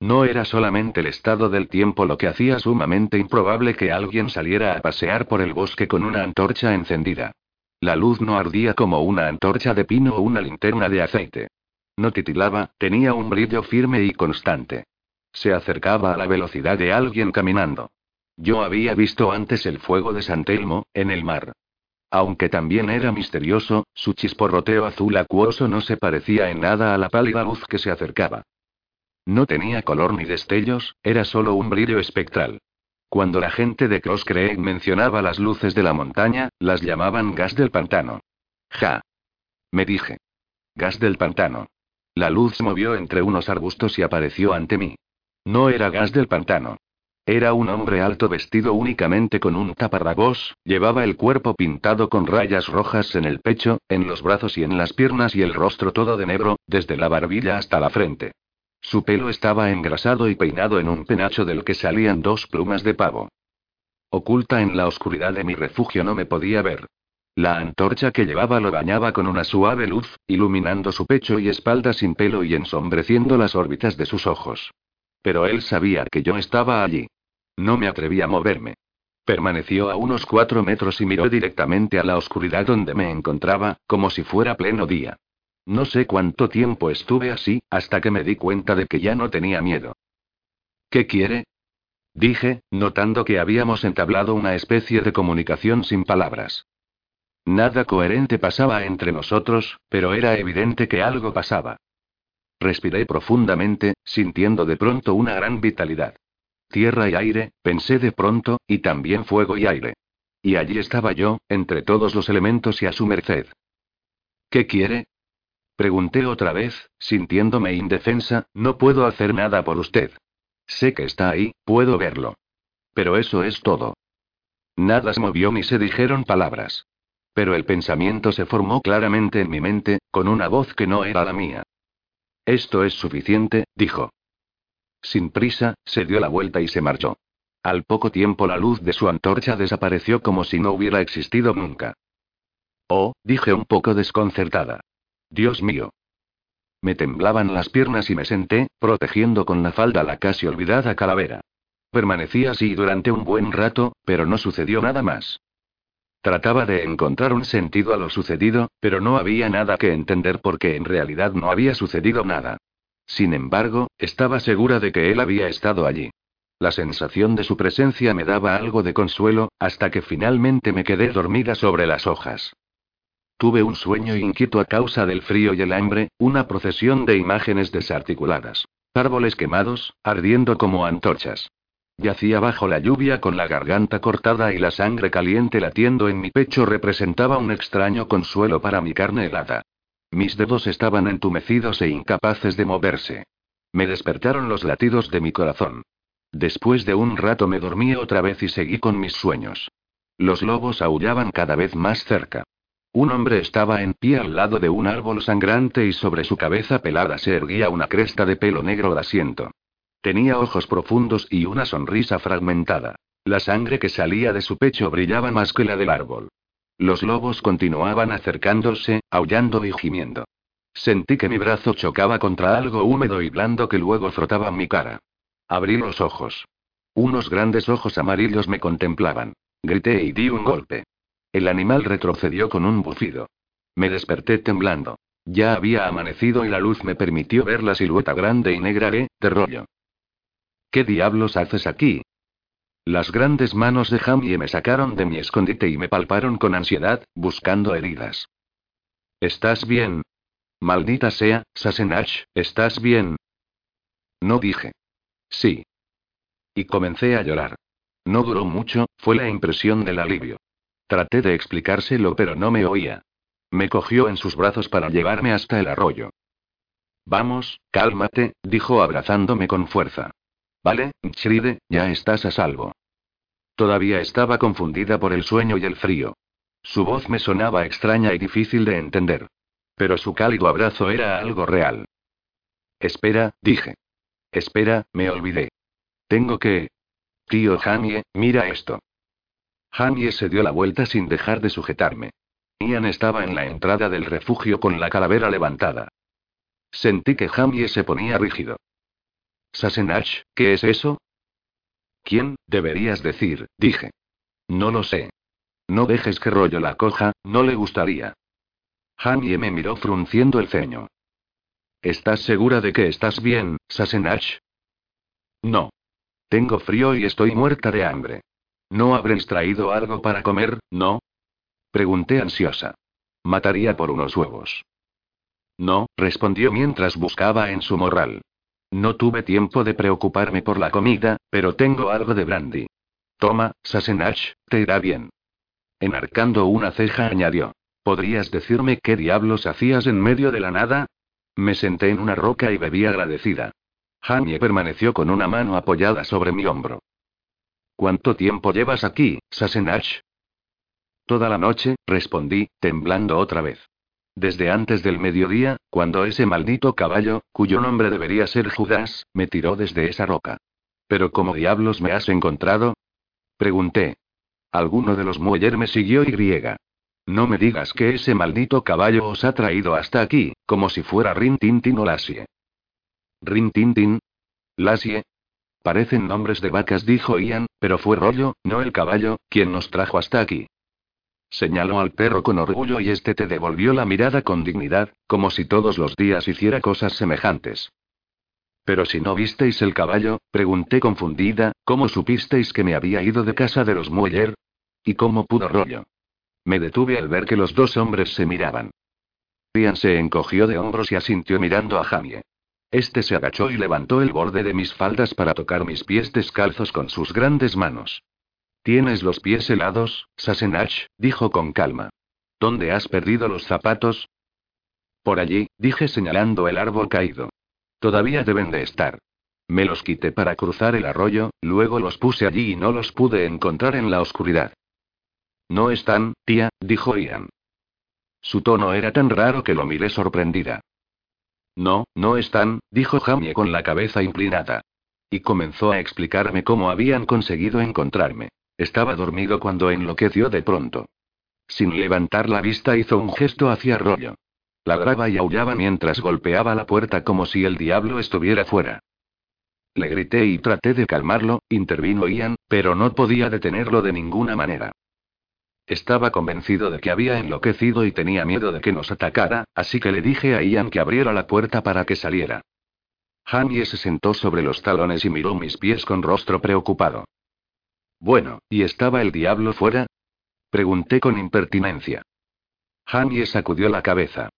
No era solamente el estado del tiempo lo que hacía sumamente improbable que alguien saliera a pasear por el bosque con una antorcha encendida. La luz no ardía como una antorcha de pino o una linterna de aceite. No titilaba, tenía un brillo firme y constante. Se acercaba a la velocidad de alguien caminando. Yo había visto antes el fuego de San Telmo, en el mar. Aunque también era misterioso, su chisporroteo azul acuoso no se parecía en nada a la pálida luz que se acercaba. No tenía color ni destellos, era solo un brillo espectral. Cuando la gente de Cross Creek mencionaba las luces de la montaña, las llamaban gas del pantano. Ja. Me dije. Gas del pantano. La luz se movió entre unos arbustos y apareció ante mí. No era gas del pantano. Era un hombre alto vestido únicamente con un taparrabos, llevaba el cuerpo pintado con rayas rojas en el pecho, en los brazos y en las piernas y el rostro todo de negro, desde la barbilla hasta la frente. Su pelo estaba engrasado y peinado en un penacho del que salían dos plumas de pavo. Oculta en la oscuridad de mi refugio no me podía ver. La antorcha que llevaba lo bañaba con una suave luz, iluminando su pecho y espalda sin pelo y ensombreciendo las órbitas de sus ojos. Pero él sabía que yo estaba allí. No me atreví a moverme. Permaneció a unos cuatro metros y miró directamente a la oscuridad donde me encontraba, como si fuera pleno día. No sé cuánto tiempo estuve así, hasta que me di cuenta de que ya no tenía miedo. ¿Qué quiere? Dije, notando que habíamos entablado una especie de comunicación sin palabras. Nada coherente pasaba entre nosotros, pero era evidente que algo pasaba. Respiré profundamente, sintiendo de pronto una gran vitalidad. Tierra y aire, pensé de pronto, y también fuego y aire. Y allí estaba yo, entre todos los elementos y a su merced. ¿Qué quiere? Pregunté otra vez, sintiéndome indefensa, no puedo hacer nada por usted. Sé que está ahí, puedo verlo. Pero eso es todo. Nada se movió ni se dijeron palabras. Pero el pensamiento se formó claramente en mi mente, con una voz que no era la mía. Esto es suficiente, dijo. Sin prisa, se dio la vuelta y se marchó. Al poco tiempo la luz de su antorcha desapareció como si no hubiera existido nunca. Oh, dije un poco desconcertada. Dios mío. Me temblaban las piernas y me senté, protegiendo con la falda la casi olvidada calavera. Permanecí así durante un buen rato, pero no sucedió nada más. Trataba de encontrar un sentido a lo sucedido, pero no había nada que entender porque en realidad no había sucedido nada. Sin embargo, estaba segura de que él había estado allí. La sensación de su presencia me daba algo de consuelo, hasta que finalmente me quedé dormida sobre las hojas. Tuve un sueño inquieto a causa del frío y el hambre, una procesión de imágenes desarticuladas. Árboles quemados, ardiendo como antorchas. Yacía bajo la lluvia con la garganta cortada y la sangre caliente latiendo en mi pecho representaba un extraño consuelo para mi carne helada. Mis dedos estaban entumecidos e incapaces de moverse. Me despertaron los latidos de mi corazón. Después de un rato me dormí otra vez y seguí con mis sueños. Los lobos aullaban cada vez más cerca. Un hombre estaba en pie al lado de un árbol sangrante y sobre su cabeza pelada se erguía una cresta de pelo negro de asiento. Tenía ojos profundos y una sonrisa fragmentada. La sangre que salía de su pecho brillaba más que la del árbol. Los lobos continuaban acercándose, aullando y gimiendo. Sentí que mi brazo chocaba contra algo húmedo y blando que luego frotaba mi cara. Abrí los ojos. Unos grandes ojos amarillos me contemplaban. Grité y di un golpe. El animal retrocedió con un bufido. Me desperté temblando. Ya había amanecido y la luz me permitió ver la silueta grande y negra de, de rollo. ¿Qué diablos haces aquí? Las grandes manos de Jamie me sacaron de mi escondite y me palparon con ansiedad, buscando heridas. ¿Estás bien? Maldita sea, Sassenach, ¿estás bien? No dije. Sí. Y comencé a llorar. No duró mucho, fue la impresión del alivio. Traté de explicárselo, pero no me oía. Me cogió en sus brazos para llevarme hasta el arroyo. Vamos, cálmate, dijo abrazándome con fuerza. Vale, Shride, ya estás a salvo. Todavía estaba confundida por el sueño y el frío. Su voz me sonaba extraña y difícil de entender. Pero su cálido abrazo era algo real. Espera, dije. Espera, me olvidé. Tengo que... Tío Jamie, mira esto. Jamie se dio la vuelta sin dejar de sujetarme. Ian estaba en la entrada del refugio con la calavera levantada. Sentí que Jamie se ponía rígido. Sassenach, ¿qué es eso? ¿Quién, deberías decir? dije. No lo sé. No dejes que rollo la coja, no le gustaría. Jamie me miró frunciendo el ceño. ¿Estás segura de que estás bien, Sassenach? No. Tengo frío y estoy muerta de hambre. ¿No habréis traído algo para comer, no? Pregunté ansiosa. Mataría por unos huevos. No, respondió mientras buscaba en su morral. No tuve tiempo de preocuparme por la comida, pero tengo algo de brandy. Toma, Sassenach, te irá bien. Enarcando una ceja añadió. ¿Podrías decirme qué diablos hacías en medio de la nada? Me senté en una roca y bebí agradecida. Jamie permaneció con una mano apoyada sobre mi hombro. ¿Cuánto tiempo llevas aquí, Sassenach? Toda la noche, respondí, temblando otra vez. Desde antes del mediodía, cuando ese maldito caballo, cuyo nombre debería ser Judas, me tiró desde esa roca. ¿Pero cómo diablos me has encontrado? Pregunté. Alguno de los Mueller me siguió y griega. No me digas que ese maldito caballo os ha traído hasta aquí, como si fuera Rin Tintin o Lassie. ¿Rin Tintin? ¿Lassie? Parecen nombres de vacas, dijo Ian, pero fue Rollo, no el caballo, quien nos trajo hasta aquí. Señaló al perro con orgullo y este te devolvió la mirada con dignidad, como si todos los días hiciera cosas semejantes. Pero si no visteis el caballo, pregunté confundida, ¿cómo supisteis que me había ido de casa de los Mueller? ¿Y cómo pudo rollo? Me detuve al ver que los dos hombres se miraban. Ian se encogió de hombros y asintió mirando a Jamie. Este se agachó y levantó el borde de mis faldas para tocar mis pies descalzos con sus grandes manos. Tienes los pies helados, Sassenach, dijo con calma. ¿Dónde has perdido los zapatos? Por allí, dije señalando el árbol caído. Todavía deben de estar. Me los quité para cruzar el arroyo, luego los puse allí y no los pude encontrar en la oscuridad. No están, tía, dijo Ian. Su tono era tan raro que lo miré sorprendida. No, no están, dijo Jamie con la cabeza inclinada. Y comenzó a explicarme cómo habían conseguido encontrarme. Estaba dormido cuando enloqueció de pronto. Sin levantar la vista hizo un gesto hacia Rollo. Ladraba y aullaba mientras golpeaba la puerta como si el diablo estuviera fuera. Le grité y traté de calmarlo, intervino Ian, pero no podía detenerlo de ninguna manera. Estaba convencido de que había enloquecido y tenía miedo de que nos atacara, así que le dije a Ian que abriera la puerta para que saliera. Jamie se sentó sobre los talones y miró mis pies con rostro preocupado. Bueno, ¿y estaba el diablo fuera? Pregunté con impertinencia. Jamie sacudió la cabeza.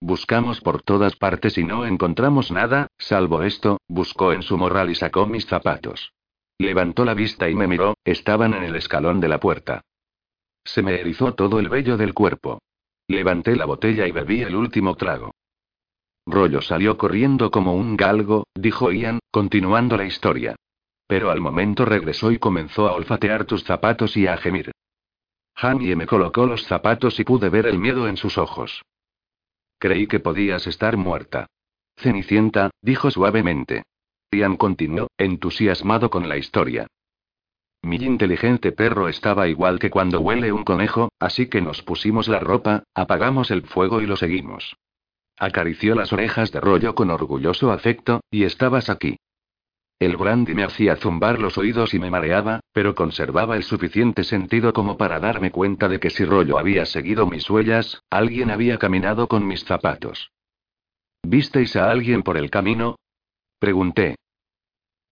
Buscamos por todas partes y no encontramos nada, salvo esto, buscó en su morral y sacó mis zapatos. Levantó la vista y me miró, estaban en el escalón de la puerta. Se me erizó todo el vello del cuerpo. Levanté la botella y bebí el último trago. Rollo salió corriendo como un galgo, dijo Ian, continuando la historia. Pero al momento regresó y comenzó a olfatear tus zapatos y a gemir. Jamie me colocó los zapatos y pude ver el miedo en sus ojos. Creí que podías estar muerta. Cenicienta, dijo suavemente. Ian continuó, entusiasmado con la historia. Mi inteligente perro estaba igual que cuando huele un conejo, así que nos pusimos la ropa, apagamos el fuego y lo seguimos. Acarició las orejas de rollo con orgulloso afecto, y estabas aquí. El brandy me hacía zumbar los oídos y me mareaba, pero conservaba el suficiente sentido como para darme cuenta de que si Rollo había seguido mis huellas, alguien había caminado con mis zapatos. ¿Visteis a alguien por el camino? Pregunté.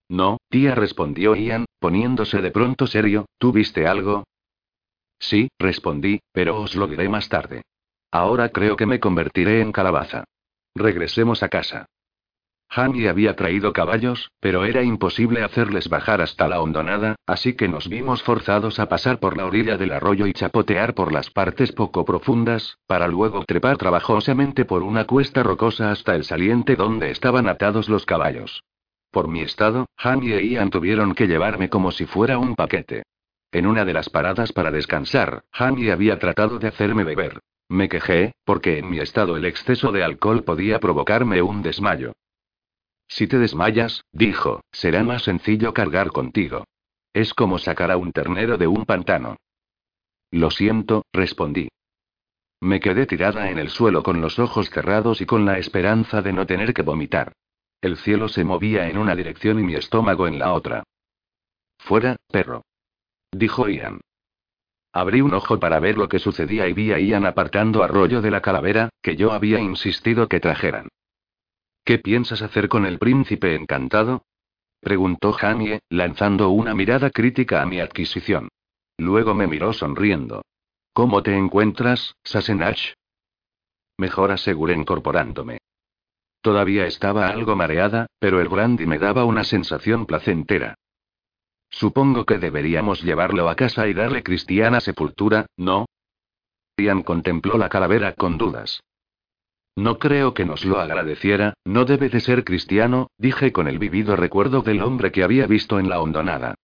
No, tía, respondió Ian, poniéndose de pronto serio, ¿tú viste algo? Sí, respondí, pero os lo diré más tarde. Ahora creo que me convertiré en calabaza. Regresemos a casa. Hanny había traído caballos, pero era imposible hacerles bajar hasta la hondonada, así que nos vimos forzados a pasar por la orilla del arroyo y chapotear por las partes poco profundas, para luego trepar trabajosamente por una cuesta rocosa hasta el saliente donde estaban atados los caballos. Por mi estado, Hanny e Ian tuvieron que llevarme como si fuera un paquete. En una de las paradas para descansar, Hanny había tratado de hacerme beber. Me quejé, porque en mi estado el exceso de alcohol podía provocarme un desmayo. Si te desmayas, dijo, será más sencillo cargar contigo. Es como sacar a un ternero de un pantano. Lo siento, respondí. Me quedé tirada en el suelo con los ojos cerrados y con la esperanza de no tener que vomitar. El cielo se movía en una dirección y mi estómago en la otra. Fuera, perro. Dijo Ian. Abrí un ojo para ver lo que sucedía y vi a Ian apartando a de la calavera, que yo había insistido que trajeran. ¿Qué piensas hacer con el príncipe encantado? preguntó Jamie, lanzando una mirada crítica a mi adquisición. Luego me miró sonriendo. ¿Cómo te encuentras, Sassenach? Mejor aseguré incorporándome. Todavía estaba algo mareada, pero el brandy me daba una sensación placentera. Supongo que deberíamos llevarlo a casa y darle cristiana sepultura, ¿no? Ian contempló la calavera con dudas. No creo que nos lo agradeciera, no debe de ser cristiano, dije con el vivido recuerdo del hombre que había visto en la hondonada.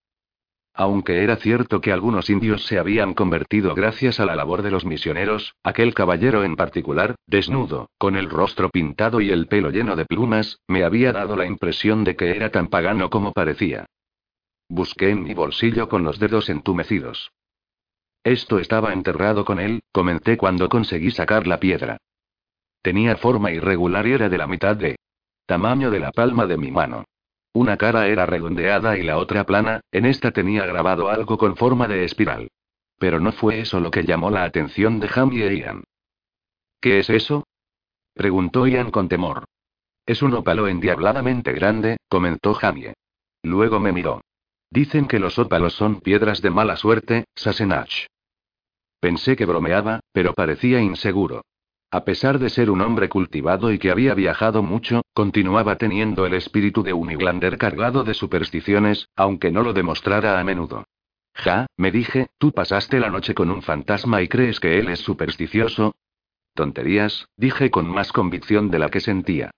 Aunque era cierto que algunos indios se habían convertido gracias a la labor de los misioneros, aquel caballero en particular, desnudo, con el rostro pintado y el pelo lleno de plumas, me había dado la impresión de que era tan pagano como parecía. Busqué en mi bolsillo con los dedos entumecidos. Esto estaba enterrado con él, comenté cuando conseguí sacar la piedra. Tenía forma irregular y era de la mitad de tamaño de la palma de mi mano. Una cara era redondeada y la otra plana, en esta tenía grabado algo con forma de espiral. Pero no fue eso lo que llamó la atención de Jamie e Ian. ¿Qué es eso? preguntó Ian con temor. Es un ópalo endiabladamente grande, comentó Jamie. Luego me miró. Dicen que los ópalos son piedras de mala suerte, Sassenach. Pensé que bromeaba, pero parecía inseguro. A pesar de ser un hombre cultivado y que había viajado mucho, continuaba teniendo el espíritu de un Iglander cargado de supersticiones, aunque no lo demostrara a menudo. Ja, me dije, tú pasaste la noche con un fantasma y crees que él es supersticioso. Tonterías, dije con más convicción de la que sentía.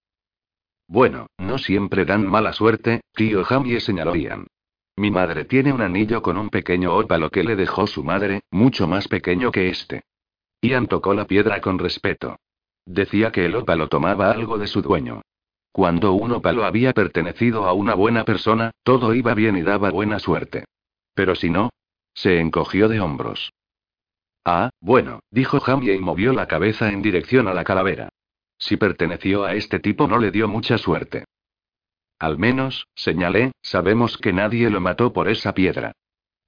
Bueno, no siempre dan mala suerte, tío Jamie señaló Ian. Mi madre tiene un anillo con un pequeño ópalo que le dejó su madre, mucho más pequeño que este. Ian tocó la piedra con respeto. Decía que el ópalo tomaba algo de su dueño. Cuando un ópalo había pertenecido a una buena persona, todo iba bien y daba buena suerte. Pero si no, se encogió de hombros. Ah, bueno, dijo Jamie y movió la cabeza en dirección a la calavera. Si perteneció a este tipo no le dio mucha suerte. Al menos, señalé, sabemos que nadie lo mató por esa piedra.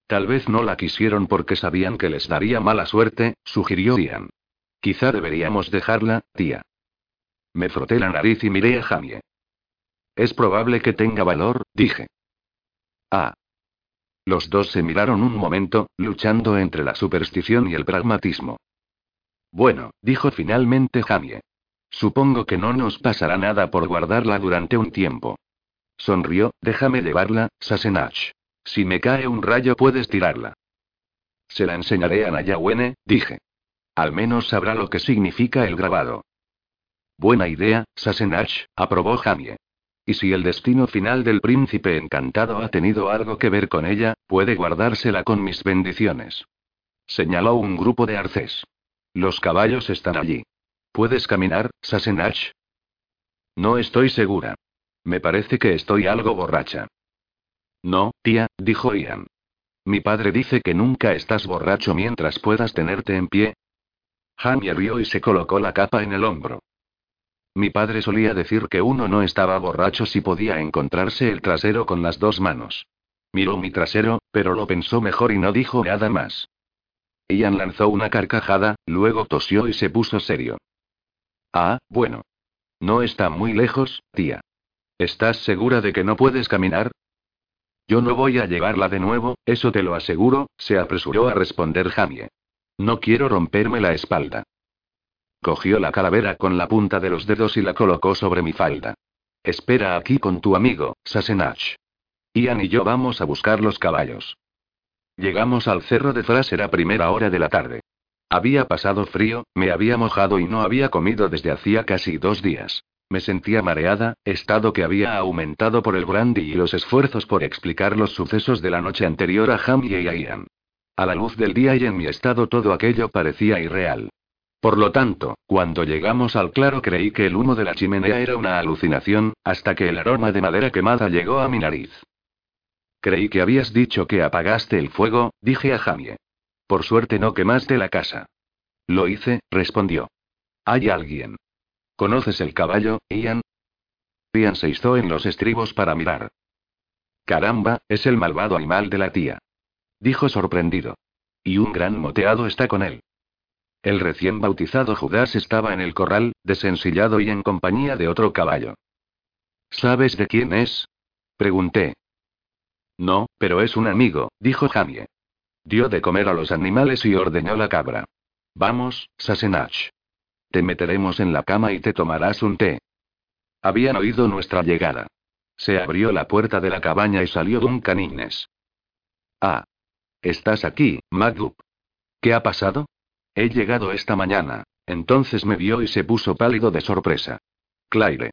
Tal vez no la quisieron porque sabían que les daría mala suerte, sugirió Ian. Quizá deberíamos dejarla, tía. Me froté la nariz y miré a Jamie. Es probable que tenga valor, dije. Ah. Los dos se miraron un momento, luchando entre la superstición y el pragmatismo. Bueno, dijo finalmente Jamie. Supongo que no nos pasará nada por guardarla durante un tiempo. Sonrió, déjame llevarla, Sassenach. Si me cae un rayo puedes tirarla. Se la enseñaré a Nayawene, dije. Al menos sabrá lo que significa el grabado. Buena idea, Sassenach, aprobó Jamie. Y si el destino final del príncipe encantado ha tenido algo que ver con ella, puede guardársela con mis bendiciones. Señaló un grupo de arces. Los caballos están allí. ¿Puedes caminar, Sassenach? No estoy segura. Me parece que estoy algo borracha. No, tía, dijo Ian. Mi padre dice que nunca estás borracho mientras puedas tenerte en pie. Jamie rió y se colocó la capa en el hombro. Mi padre solía decir que uno no estaba borracho si podía encontrarse el trasero con las dos manos. Miró mi trasero, pero lo pensó mejor y no dijo nada más. Ian lanzó una carcajada, luego tosió y se puso serio. Ah, bueno. No está muy lejos, tía. ¿Estás segura de que no puedes caminar? Yo no voy a llevarla de nuevo, eso te lo aseguro, se apresuró a responder Jamie. No quiero romperme la espalda. Cogió la calavera con la punta de los dedos y la colocó sobre mi falda. Espera aquí con tu amigo, Sassenach. Ian y yo vamos a buscar los caballos. Llegamos al cerro de Fraser a primera hora de la tarde. Había pasado frío, me había mojado y no había comido desde hacía casi dos días. Me sentía mareada, estado que había aumentado por el brandy y los esfuerzos por explicar los sucesos de la noche anterior a Jamie y a Ian. A la luz del día y en mi estado todo aquello parecía irreal. Por lo tanto, cuando llegamos al claro creí que el humo de la chimenea era una alucinación, hasta que el aroma de madera quemada llegó a mi nariz. Creí que habías dicho que apagaste el fuego, dije a Jamie. Por suerte no quemaste la casa. Lo hice, respondió. Hay alguien. ¿Conoces el caballo, Ian? Ian se hizo en los estribos para mirar. Caramba, es el malvado animal de la tía. Dijo sorprendido. Y un gran moteado está con él. El recién bautizado Judas estaba en el corral, desensillado y en compañía de otro caballo. ¿Sabes de quién es? Pregunté. No, pero es un amigo, dijo Jamie. Dio de comer a los animales y ordeñó la cabra. Vamos, Sassenach. Te meteremos en la cama y te tomarás un té. Habían oído nuestra llegada. Se abrió la puerta de la cabaña y salió Duncan Innes. Ah. Estás aquí, Magdup. ¿Qué ha pasado? He llegado esta mañana. Entonces me vio y se puso pálido de sorpresa. Claire.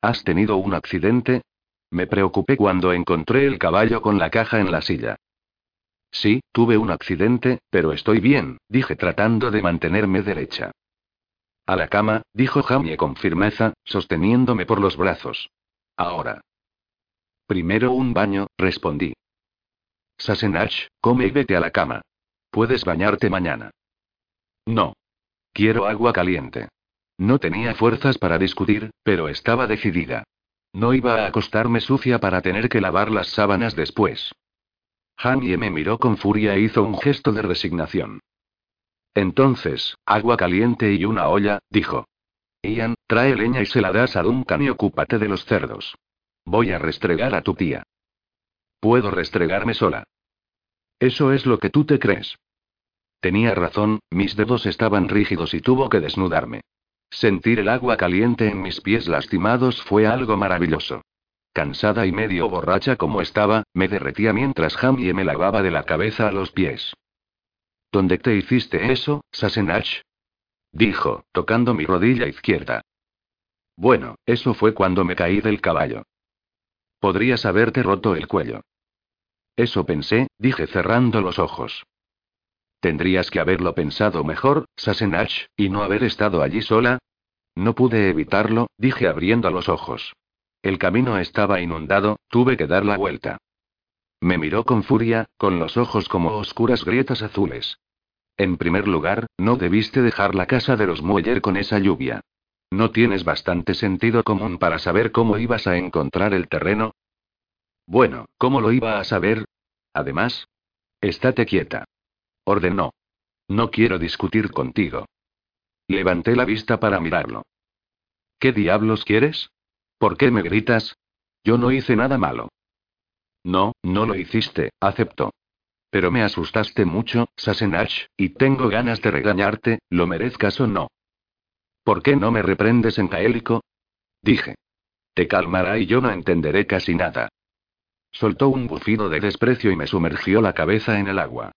¿Has tenido un accidente? Me preocupé cuando encontré el caballo con la caja en la silla. Sí, tuve un accidente, pero estoy bien, dije tratando de mantenerme derecha. A la cama, dijo Jamie con firmeza, sosteniéndome por los brazos. Ahora. Primero un baño, respondí. Sassenach, come y vete a la cama. Puedes bañarte mañana. No. Quiero agua caliente. No tenía fuerzas para discutir, pero estaba decidida. No iba a acostarme sucia para tener que lavar las sábanas después. Jamie me miró con furia e hizo un gesto de resignación. Entonces, agua caliente y una olla, dijo. Ian, trae leña y se la das a Duncan y ocúpate de los cerdos. Voy a restregar a tu tía. Puedo restregarme sola. Eso es lo que tú te crees. Tenía razón, mis dedos estaban rígidos y tuvo que desnudarme. Sentir el agua caliente en mis pies lastimados fue algo maravilloso. Cansada y medio borracha como estaba, me derretía mientras Jamie me lavaba de la cabeza a los pies. ¿Dónde te hiciste eso, Sassenach? Dijo, tocando mi rodilla izquierda. Bueno, eso fue cuando me caí del caballo. Podrías haberte roto el cuello. Eso pensé, dije cerrando los ojos. Tendrías que haberlo pensado mejor, Sassenach, y no haber estado allí sola. No pude evitarlo, dije abriendo los ojos. El camino estaba inundado, tuve que dar la vuelta. Me miró con furia, con los ojos como oscuras grietas azules. En primer lugar, no debiste dejar la casa de los Mueller con esa lluvia. ¿No tienes bastante sentido común para saber cómo ibas a encontrar el terreno? Bueno, ¿cómo lo iba a saber? Además, estate quieta. Ordenó. No quiero discutir contigo. Levanté la vista para mirarlo. ¿Qué diablos quieres? ¿Por qué me gritas? Yo no hice nada malo. No, no lo hiciste, aceptó. Pero me asustaste mucho, Sassenach, y tengo ganas de regañarte, lo merezcas o no. ¿Por qué no me reprendes en gaélico? Dije. Te calmará y yo no entenderé casi nada. Soltó un bufido de desprecio y me sumergió la cabeza en el agua.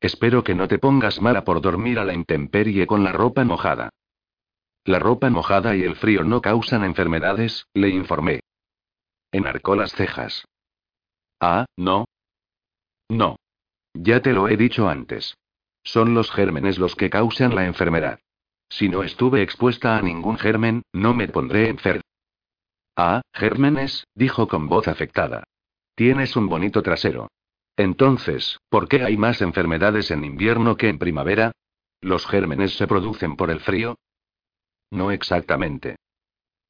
Espero que no te pongas mala por dormir a la intemperie con la ropa mojada. La ropa mojada y el frío no causan enfermedades, le informé. Enarcó las cejas. Ah, no. No. Ya te lo he dicho antes. Son los gérmenes los que causan la enfermedad. Si no estuve expuesta a ningún germen, no me pondré enferma. Ah, gérmenes, dijo con voz afectada. Tienes un bonito trasero. Entonces, ¿por qué hay más enfermedades en invierno que en primavera? ¿Los gérmenes se producen por el frío? No exactamente.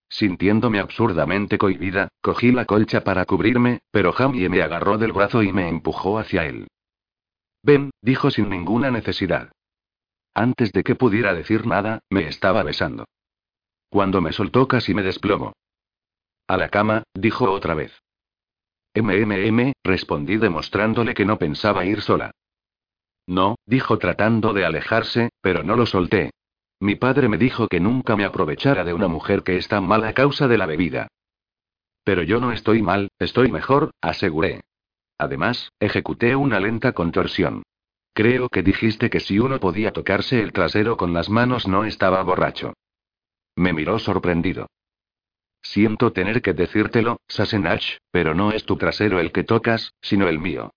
Sintiéndome absurdamente cohibida, cogí la colcha para cubrirme, pero Jamie me agarró del brazo y me empujó hacia él. Ven, dijo sin ninguna necesidad. Antes de que pudiera decir nada, me estaba besando. Cuando me soltó casi me desplomo. A la cama, dijo otra vez. MMM, respondí demostrándole que no pensaba ir sola. No, dijo tratando de alejarse, pero no lo solté. Mi padre me dijo que nunca me aprovechara de una mujer que está mal a causa de la bebida. Pero yo no estoy mal, estoy mejor, aseguré. Además, ejecuté una lenta contorsión. Creo que dijiste que si uno podía tocarse el trasero con las manos no estaba borracho. Me miró sorprendido. Siento tener que decírtelo, Sassenach, pero no es tu trasero el que tocas, sino el mío.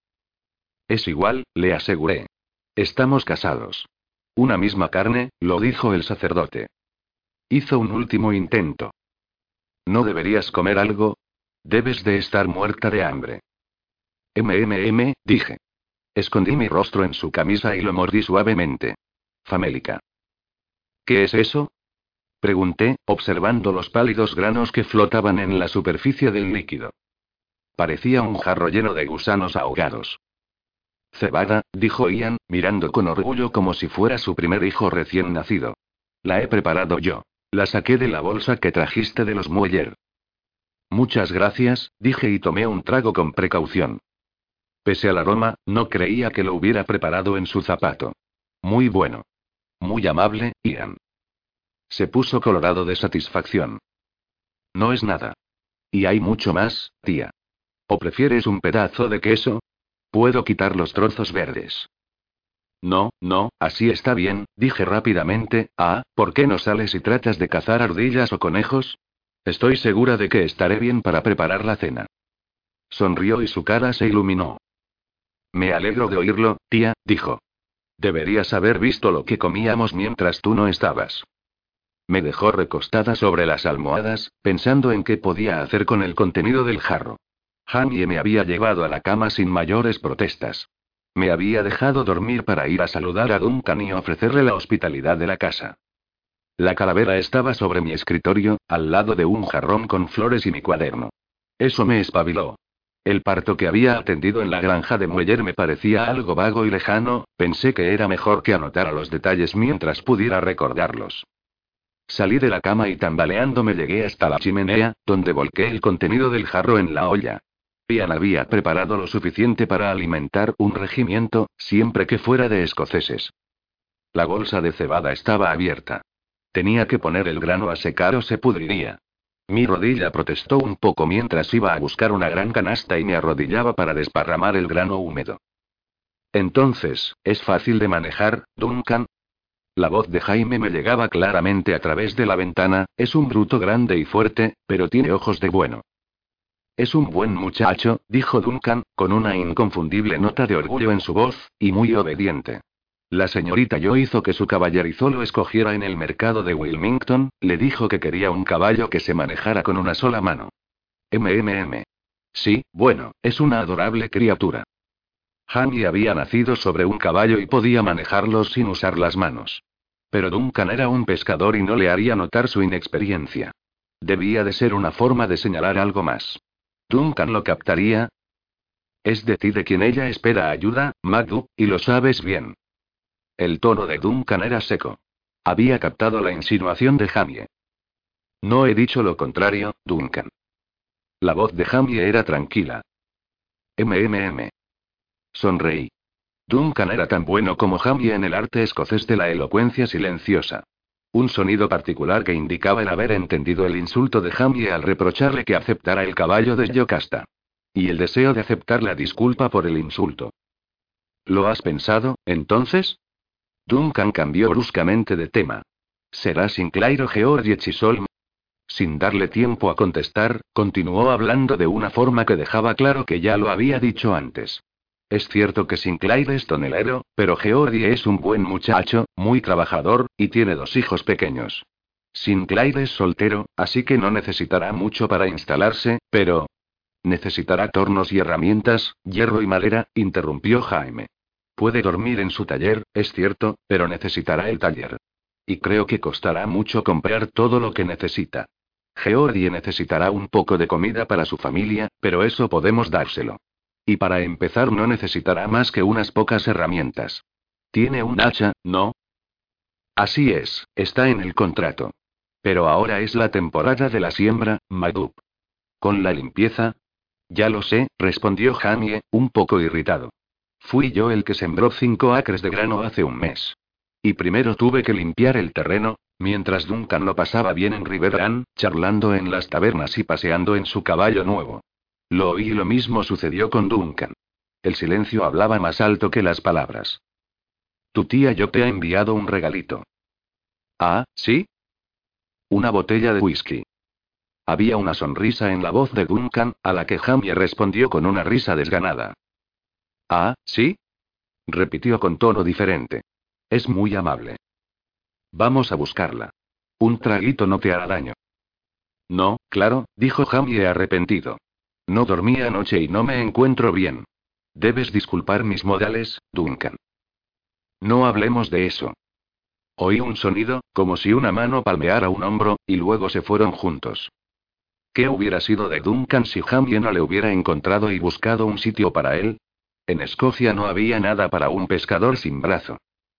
Es igual, le aseguré. Estamos casados. Una misma carne, lo dijo el sacerdote. Hizo un último intento. ¿No deberías comer algo? Debes de estar muerta de hambre. MMM, dije. Escondí mi rostro en su camisa y lo mordí suavemente. Famélica. ¿Qué es eso? Pregunté, observando los pálidos granos que flotaban en la superficie del líquido. Parecía un jarro lleno de gusanos ahogados. Cebada, dijo Ian, mirando con orgullo como si fuera su primer hijo recién nacido. La he preparado yo. La saqué de la bolsa que trajiste de los Mueller. Muchas gracias, dije y tomé un trago con precaución. Pese al aroma, no creía que lo hubiera preparado en su zapato. Muy bueno. Muy amable, Ian. Se puso colorado de satisfacción. No es nada. Y hay mucho más, tía. ¿O prefieres un pedazo de queso? Puedo quitar los trozos verdes. No, no, así está bien, dije rápidamente. Ah, ¿por qué no sales y tratas de cazar ardillas o conejos? Estoy segura de que estaré bien para preparar la cena. Sonrió y su cara se iluminó. Me alegro de oírlo, tía, dijo. Deberías haber visto lo que comíamos mientras tú no estabas. Me dejó recostada sobre las almohadas, pensando en qué podía hacer con el contenido del jarro. Jamie me había llevado a la cama sin mayores protestas. Me había dejado dormir para ir a saludar a Duncan y ofrecerle la hospitalidad de la casa. La calavera estaba sobre mi escritorio, al lado de un jarrón con flores y mi cuaderno. Eso me espabiló. El parto que había atendido en la granja de Mueller me parecía algo vago y lejano, pensé que era mejor que anotara los detalles mientras pudiera recordarlos. Salí de la cama y tambaleándome llegué hasta la chimenea, donde volqué el contenido del jarro en la olla. Ian había preparado lo suficiente para alimentar un regimiento, siempre que fuera de escoceses. La bolsa de cebada estaba abierta. Tenía que poner el grano a secar o se pudriría. Mi rodilla protestó un poco mientras iba a buscar una gran canasta y me arrodillaba para desparramar el grano húmedo. Entonces, ¿es fácil de manejar, Duncan? La voz de Jaime me llegaba claramente a través de la ventana, es un bruto grande y fuerte, pero tiene ojos de bueno. Es un buen muchacho, dijo Duncan, con una inconfundible nota de orgullo en su voz, y muy obediente. La señorita Yo hizo que su caballerizo lo escogiera en el mercado de Wilmington, le dijo que quería un caballo que se manejara con una sola mano. MMM. Sí, bueno, es una adorable criatura. Jamie había nacido sobre un caballo y podía manejarlo sin usar las manos. Pero Duncan era un pescador y no le haría notar su inexperiencia. Debía de ser una forma de señalar algo más. Duncan lo captaría. Es de ti de quien ella espera ayuda, Magdu, y lo sabes bien. El tono de Duncan era seco. Había captado la insinuación de Jamie. No he dicho lo contrario, Duncan. La voz de Jamie era tranquila. MMM. Sonreí. Duncan era tan bueno como Jamie en el arte escocés de la elocuencia silenciosa. Un sonido particular que indicaba el haber entendido el insulto de Jamie al reprocharle que aceptara el caballo de Yocasta. Y el deseo de aceptar la disculpa por el insulto. ¿Lo has pensado, entonces? Duncan cambió bruscamente de tema. ¿Será Sinclair o George Chisholm? Sin darle tiempo a contestar, continuó hablando de una forma que dejaba claro que ya lo había dicho antes. Es cierto que Sinclair es tonelero, pero Geordie es un buen muchacho, muy trabajador, y tiene dos hijos pequeños. Sinclair es soltero, así que no necesitará mucho para instalarse, pero... Necesitará tornos y herramientas, hierro y madera, interrumpió Jaime. Puede dormir en su taller, es cierto, pero necesitará el taller. Y creo que costará mucho comprar todo lo que necesita. Geordie necesitará un poco de comida para su familia, pero eso podemos dárselo. Y para empezar no necesitará más que unas pocas herramientas. Tiene un hacha, ¿no? Así es, está en el contrato. Pero ahora es la temporada de la siembra, Madub. ¿Con la limpieza? Ya lo sé, respondió Jamie, un poco irritado. Fui yo el que sembró cinco acres de grano hace un mes. Y primero tuve que limpiar el terreno, mientras Duncan lo pasaba bien en Riverán, charlando en las tabernas y paseando en su caballo nuevo. Lo oí y lo mismo sucedió con Duncan. El silencio hablaba más alto que las palabras. Tu tía yo te ha enviado un regalito. Ah, ¿sí? Una botella de whisky. Había una sonrisa en la voz de Duncan, a la que Jamie respondió con una risa desganada. Ah, ¿sí? repitió con tono diferente. Es muy amable. Vamos a buscarla. Un traguito no te hará daño. No, claro, dijo Jamie arrepentido. No dormí anoche y no me encuentro bien. Debes disculpar mis modales, Duncan. No hablemos de eso. Oí un sonido, como si una mano palmeara un hombro, y luego se fueron juntos. ¿Qué hubiera sido de Duncan si Jamie no le hubiera encontrado y buscado un sitio para él? En Escocia no había nada para un pescador sin brazo.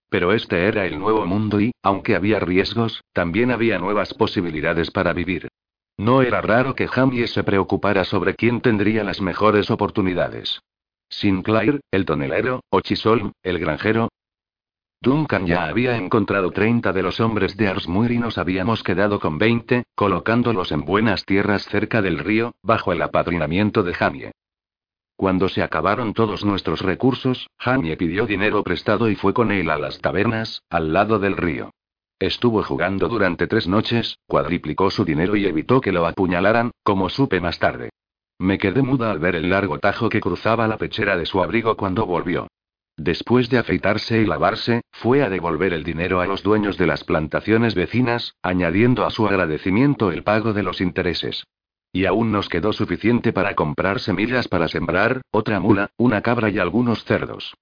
Pero este era el nuevo mundo y, aunque había riesgos, también había nuevas posibilidades para vivir. No era raro que Jamie se preocupara sobre quién tendría las mejores oportunidades. Sinclair, el tonelero, o Chisholm, el granjero. Duncan ya había encontrado 30 de los hombres de Arsmuir y nos habíamos quedado con 20, colocándolos en buenas tierras cerca del río, bajo el apadrinamiento de Jamie. Cuando se acabaron todos nuestros recursos, Jamie pidió dinero prestado y fue con él a las tabernas, al lado del río. Estuvo jugando durante tres noches, cuadriplicó su dinero y evitó que lo apuñalaran, como supe más tarde. Me quedé muda al ver el largo tajo que cruzaba la pechera de su abrigo cuando volvió. Después de afeitarse y lavarse, fue a devolver el dinero a los dueños de las plantaciones vecinas, añadiendo a su agradecimiento el pago de los intereses. Y aún nos quedó suficiente para comprar semillas para sembrar, otra mula, una cabra y algunos cerdos.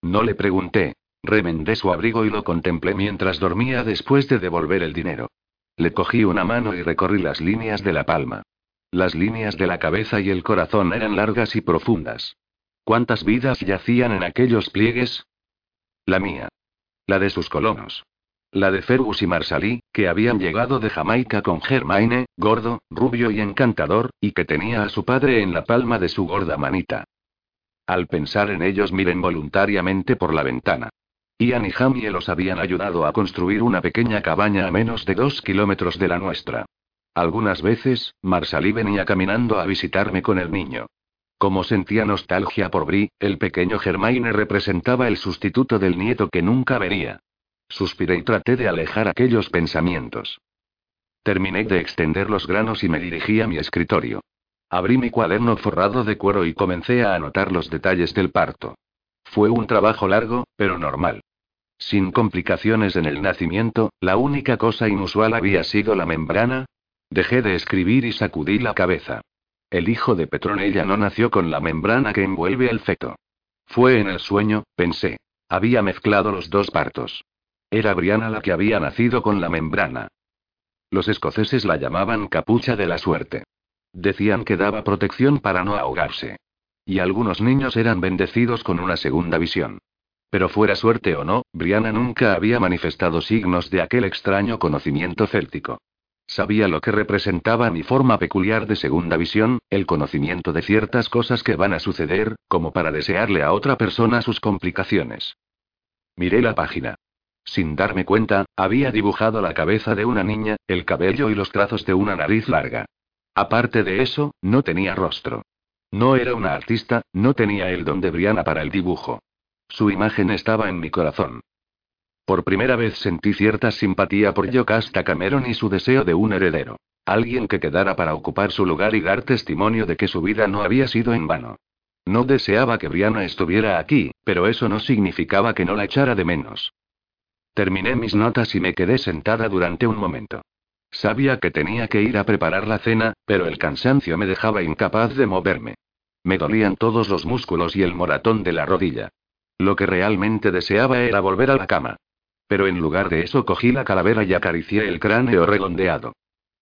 No le pregunté. Remendé su abrigo y lo contemplé mientras dormía después de devolver el dinero. Le cogí una mano y recorrí las líneas de la palma. Las líneas de la cabeza y el corazón eran largas y profundas. ¿Cuántas vidas yacían en aquellos pliegues? La mía. La de sus colonos. La de Fergus y Marsalí, que habían llegado de Jamaica con Germaine, gordo, rubio y encantador, y que tenía a su padre en la palma de su gorda manita. Al pensar en ellos miren voluntariamente por la ventana. Ian y Jamie los habían ayudado a construir una pequeña cabaña a menos de dos kilómetros de la nuestra. Algunas veces, Marsalí venía caminando a visitarme con el niño. Como sentía nostalgia por Bri, el pequeño Germaine representaba el sustituto del nieto que nunca vería. Suspiré y traté de alejar aquellos pensamientos. Terminé de extender los granos y me dirigí a mi escritorio. Abrí mi cuaderno forrado de cuero y comencé a anotar los detalles del parto. Fue un trabajo largo, pero normal. Sin complicaciones en el nacimiento, la única cosa inusual había sido la membrana. Dejé de escribir y sacudí la cabeza. El hijo de Petronella no nació con la membrana que envuelve al feto. Fue en el sueño, pensé. Había mezclado los dos partos. Era Briana la que había nacido con la membrana. Los escoceses la llamaban capucha de la suerte. Decían que daba protección para no ahogarse. Y algunos niños eran bendecidos con una segunda visión. Pero fuera suerte o no, Briana nunca había manifestado signos de aquel extraño conocimiento céltico. Sabía lo que representaba mi forma peculiar de segunda visión, el conocimiento de ciertas cosas que van a suceder, como para desearle a otra persona sus complicaciones. Miré la página. Sin darme cuenta, había dibujado la cabeza de una niña, el cabello y los trazos de una nariz larga. Aparte de eso, no tenía rostro. No era una artista, no tenía el don de Briana para el dibujo. Su imagen estaba en mi corazón. Por primera vez sentí cierta simpatía por Yocasta Cameron y su deseo de un heredero. Alguien que quedara para ocupar su lugar y dar testimonio de que su vida no había sido en vano. No deseaba que Briana estuviera aquí, pero eso no significaba que no la echara de menos. Terminé mis notas y me quedé sentada durante un momento. Sabía que tenía que ir a preparar la cena, pero el cansancio me dejaba incapaz de moverme. Me dolían todos los músculos y el moratón de la rodilla. Lo que realmente deseaba era volver a la cama. Pero en lugar de eso cogí la calavera y acaricié el cráneo redondeado.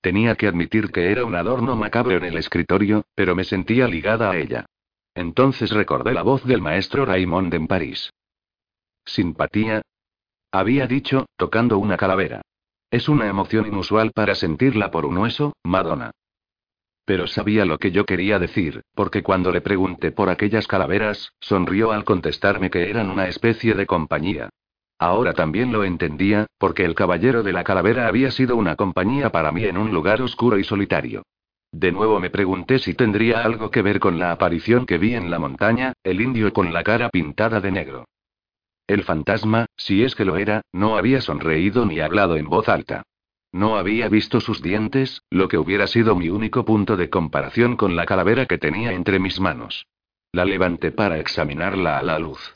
Tenía que admitir que era un adorno macabro en el escritorio, pero me sentía ligada a ella. Entonces recordé la voz del maestro Raymond en París. Simpatía. Había dicho, tocando una calavera. Es una emoción inusual para sentirla por un hueso, Madonna. Pero sabía lo que yo quería decir, porque cuando le pregunté por aquellas calaveras, sonrió al contestarme que eran una especie de compañía. Ahora también lo entendía, porque el caballero de la calavera había sido una compañía para mí en un lugar oscuro y solitario. De nuevo me pregunté si tendría algo que ver con la aparición que vi en la montaña, el indio con la cara pintada de negro. El fantasma, si es que lo era, no había sonreído ni hablado en voz alta. No había visto sus dientes, lo que hubiera sido mi único punto de comparación con la calavera que tenía entre mis manos. La levanté para examinarla a la luz.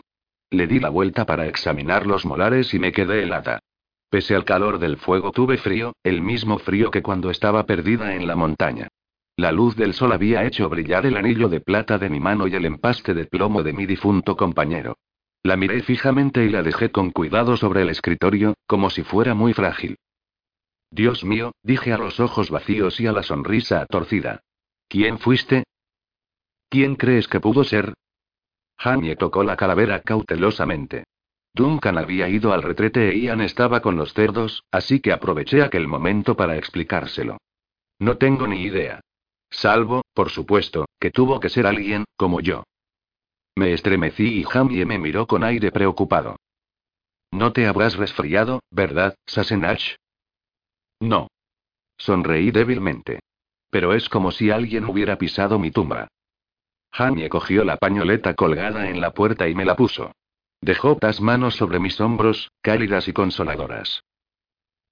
Le di la vuelta para examinar los molares y me quedé helada. Pese al calor del fuego tuve frío, el mismo frío que cuando estaba perdida en la montaña. La luz del sol había hecho brillar el anillo de plata de mi mano y el empaste de plomo de mi difunto compañero. La miré fijamente y la dejé con cuidado sobre el escritorio, como si fuera muy frágil. Dios mío, dije a los ojos vacíos y a la sonrisa torcida. ¿Quién fuiste? ¿Quién crees que pudo ser? Hanie tocó la calavera cautelosamente. Duncan había ido al retrete e Ian estaba con los cerdos, así que aproveché aquel momento para explicárselo. No tengo ni idea. Salvo, por supuesto, que tuvo que ser alguien, como yo. Me estremecí y Jamie me miró con aire preocupado. No te habrás resfriado, ¿verdad, Sassenach? No. Sonreí débilmente. Pero es como si alguien hubiera pisado mi tumba. Jamie cogió la pañoleta colgada en la puerta y me la puso. Dejó las manos sobre mis hombros, cálidas y consoladoras.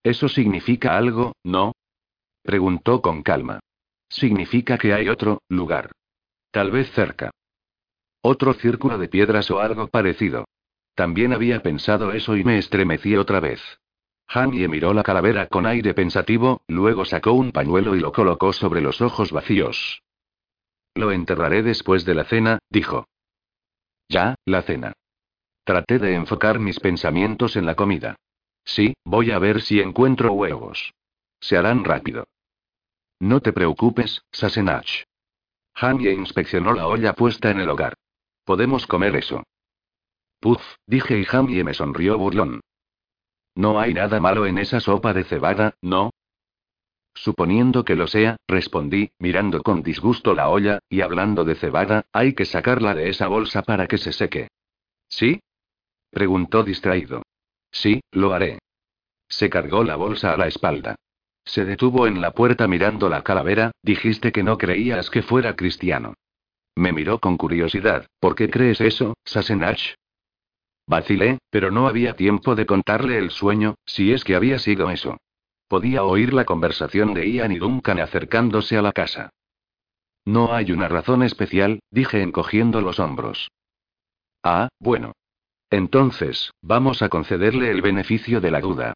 ¿Eso significa algo, no? Preguntó con calma. Significa que hay otro lugar. Tal vez cerca. Otro círculo de piedras o algo parecido. También había pensado eso y me estremecí otra vez. Hanie miró la calavera con aire pensativo, luego sacó un pañuelo y lo colocó sobre los ojos vacíos. Lo enterraré después de la cena, dijo. Ya, la cena. Traté de enfocar mis pensamientos en la comida. Sí, voy a ver si encuentro huevos. Se harán rápido. No te preocupes, Sassenach. Hanie inspeccionó la olla puesta en el hogar. Podemos comer eso. Puf, dije y Hanie me sonrió burlón. No hay nada malo en esa sopa de cebada, ¿no? Suponiendo que lo sea, respondí, mirando con disgusto la olla, y hablando de cebada, hay que sacarla de esa bolsa para que se seque. ¿Sí? Preguntó distraído. Sí, lo haré. Se cargó la bolsa a la espalda. Se detuvo en la puerta mirando la calavera, dijiste que no creías que fuera cristiano. Me miró con curiosidad, ¿por qué crees eso, Sassenach? Vacilé, pero no había tiempo de contarle el sueño, si es que había sido eso. Podía oír la conversación de Ian y Duncan acercándose a la casa. No hay una razón especial, dije encogiendo los hombros. Ah, bueno. Entonces, vamos a concederle el beneficio de la duda.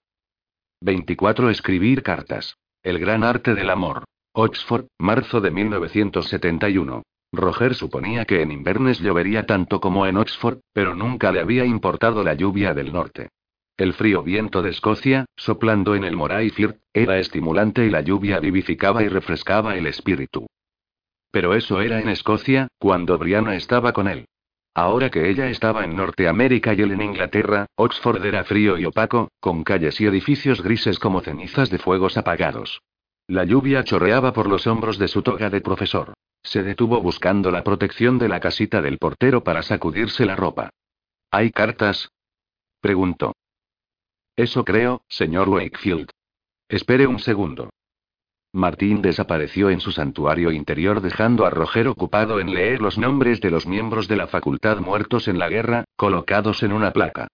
24. Escribir cartas. El gran arte del amor. Oxford, marzo de 1971. Roger suponía que en Inverness llovería tanto como en Oxford, pero nunca le había importado la lluvia del norte. El frío viento de Escocia, soplando en el Moray Firth, era estimulante y la lluvia vivificaba y refrescaba el espíritu. Pero eso era en Escocia, cuando Brianna estaba con él. Ahora que ella estaba en Norteamérica y él en Inglaterra, Oxford era frío y opaco, con calles y edificios grises como cenizas de fuegos apagados. La lluvia chorreaba por los hombros de su toga de profesor. Se detuvo buscando la protección de la casita del portero para sacudirse la ropa. ¿Hay cartas? preguntó. Eso creo, señor Wakefield. Espere un segundo. Martín desapareció en su santuario interior dejando a Roger ocupado en leer los nombres de los miembros de la facultad muertos en la guerra, colocados en una placa.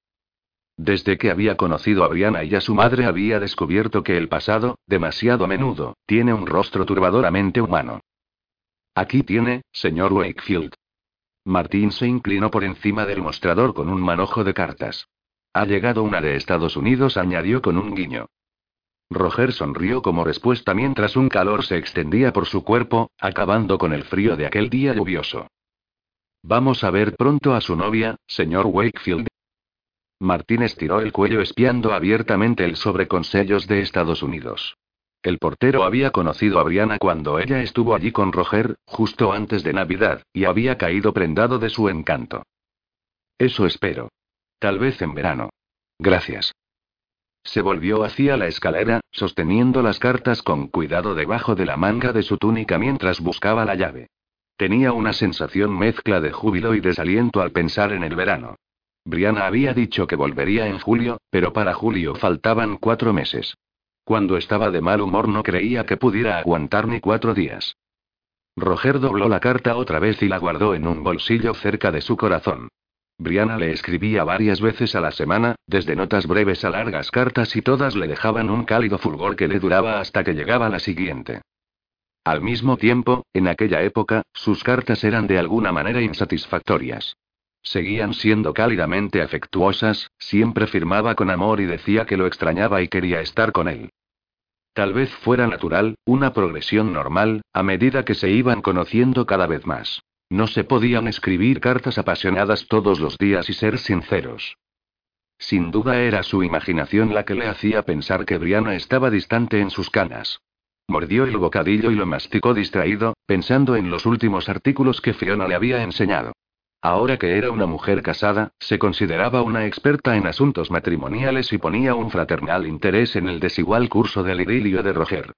Desde que había conocido a Brianna y a su madre había descubierto que el pasado, demasiado a menudo, tiene un rostro turbadoramente humano. Aquí tiene, señor Wakefield. Martín se inclinó por encima del mostrador con un manojo de cartas. Ha llegado una de Estados Unidos, añadió con un guiño. Roger sonrió como respuesta mientras un calor se extendía por su cuerpo, acabando con el frío de aquel día lluvioso. Vamos a ver pronto a su novia, señor Wakefield. Martín estiró el cuello espiando abiertamente el sobre con sellos de Estados Unidos. El portero había conocido a Brianna cuando ella estuvo allí con Roger, justo antes de Navidad, y había caído prendado de su encanto. Eso espero. Tal vez en verano. Gracias. Se volvió hacia la escalera, sosteniendo las cartas con cuidado debajo de la manga de su túnica mientras buscaba la llave. Tenía una sensación mezcla de júbilo y desaliento al pensar en el verano. Brianna había dicho que volvería en julio, pero para julio faltaban cuatro meses. Cuando estaba de mal humor no creía que pudiera aguantar ni cuatro días. Roger dobló la carta otra vez y la guardó en un bolsillo cerca de su corazón. Brianna le escribía varias veces a la semana, desde notas breves a largas cartas y todas le dejaban un cálido fulgor que le duraba hasta que llegaba la siguiente. Al mismo tiempo, en aquella época, sus cartas eran de alguna manera insatisfactorias. Seguían siendo cálidamente afectuosas, siempre firmaba con amor y decía que lo extrañaba y quería estar con él. Tal vez fuera natural, una progresión normal, a medida que se iban conociendo cada vez más. No se podían escribir cartas apasionadas todos los días y ser sinceros. Sin duda era su imaginación la que le hacía pensar que Brianna estaba distante en sus canas. Mordió el bocadillo y lo masticó distraído, pensando en los últimos artículos que Fiona le había enseñado. Ahora que era una mujer casada, se consideraba una experta en asuntos matrimoniales y ponía un fraternal interés en el desigual curso del idilio de Roger.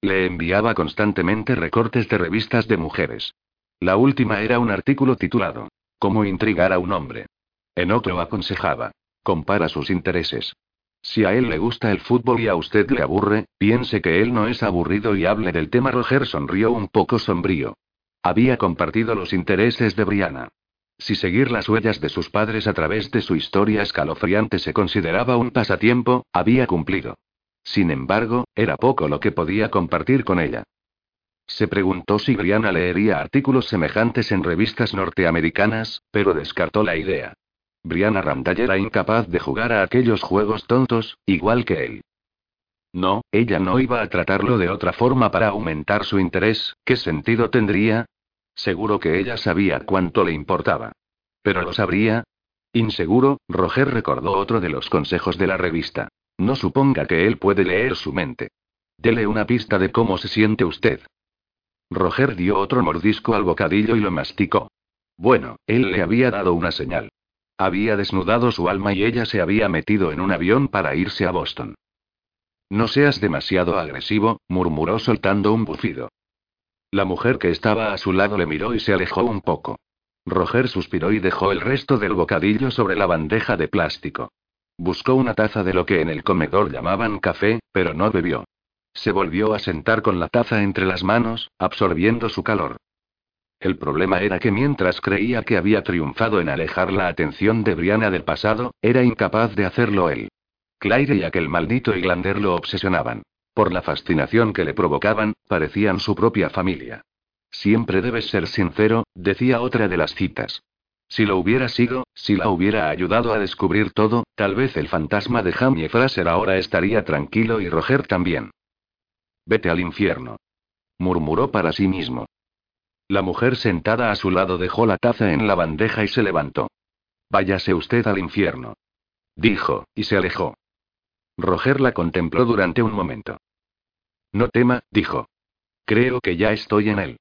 Le enviaba constantemente recortes de revistas de mujeres. La última era un artículo titulado Cómo intrigar a un hombre. En otro aconsejaba. Compara sus intereses. Si a él le gusta el fútbol y a usted le aburre, piense que él no es aburrido y hable del tema. Roger sonrió un poco sombrío. Había compartido los intereses de Brianna. Si seguir las huellas de sus padres a través de su historia escalofriante se consideraba un pasatiempo, había cumplido. Sin embargo, era poco lo que podía compartir con ella. Se preguntó si Brianna leería artículos semejantes en revistas norteamericanas, pero descartó la idea. Brianna Randall era incapaz de jugar a aquellos juegos tontos, igual que él. No, ella no iba a tratarlo de otra forma para aumentar su interés, ¿qué sentido tendría? Seguro que ella sabía cuánto le importaba. ¿Pero lo sabría? Inseguro, Roger recordó otro de los consejos de la revista. No suponga que él puede leer su mente. Dele una pista de cómo se siente usted. Roger dio otro mordisco al bocadillo y lo masticó. Bueno, él le había dado una señal. Había desnudado su alma y ella se había metido en un avión para irse a Boston. No seas demasiado agresivo, murmuró soltando un bufido. La mujer que estaba a su lado le miró y se alejó un poco. Roger suspiró y dejó el resto del bocadillo sobre la bandeja de plástico. Buscó una taza de lo que en el comedor llamaban café, pero no bebió. Se volvió a sentar con la taza entre las manos, absorbiendo su calor. El problema era que mientras creía que había triunfado en alejar la atención de Brianna del pasado, era incapaz de hacerlo él. Claire y aquel maldito Iglander lo obsesionaban. Por la fascinación que le provocaban, parecían su propia familia. Siempre debes ser sincero, decía otra de las citas. Si lo hubiera sido, si la hubiera ayudado a descubrir todo, tal vez el fantasma de Jamie Fraser ahora estaría tranquilo y Roger también. Vete al infierno. Murmuró para sí mismo. La mujer sentada a su lado dejó la taza en la bandeja y se levantó. Váyase usted al infierno. Dijo, y se alejó. Roger la contempló durante un momento. No tema, dijo. Creo que ya estoy en él.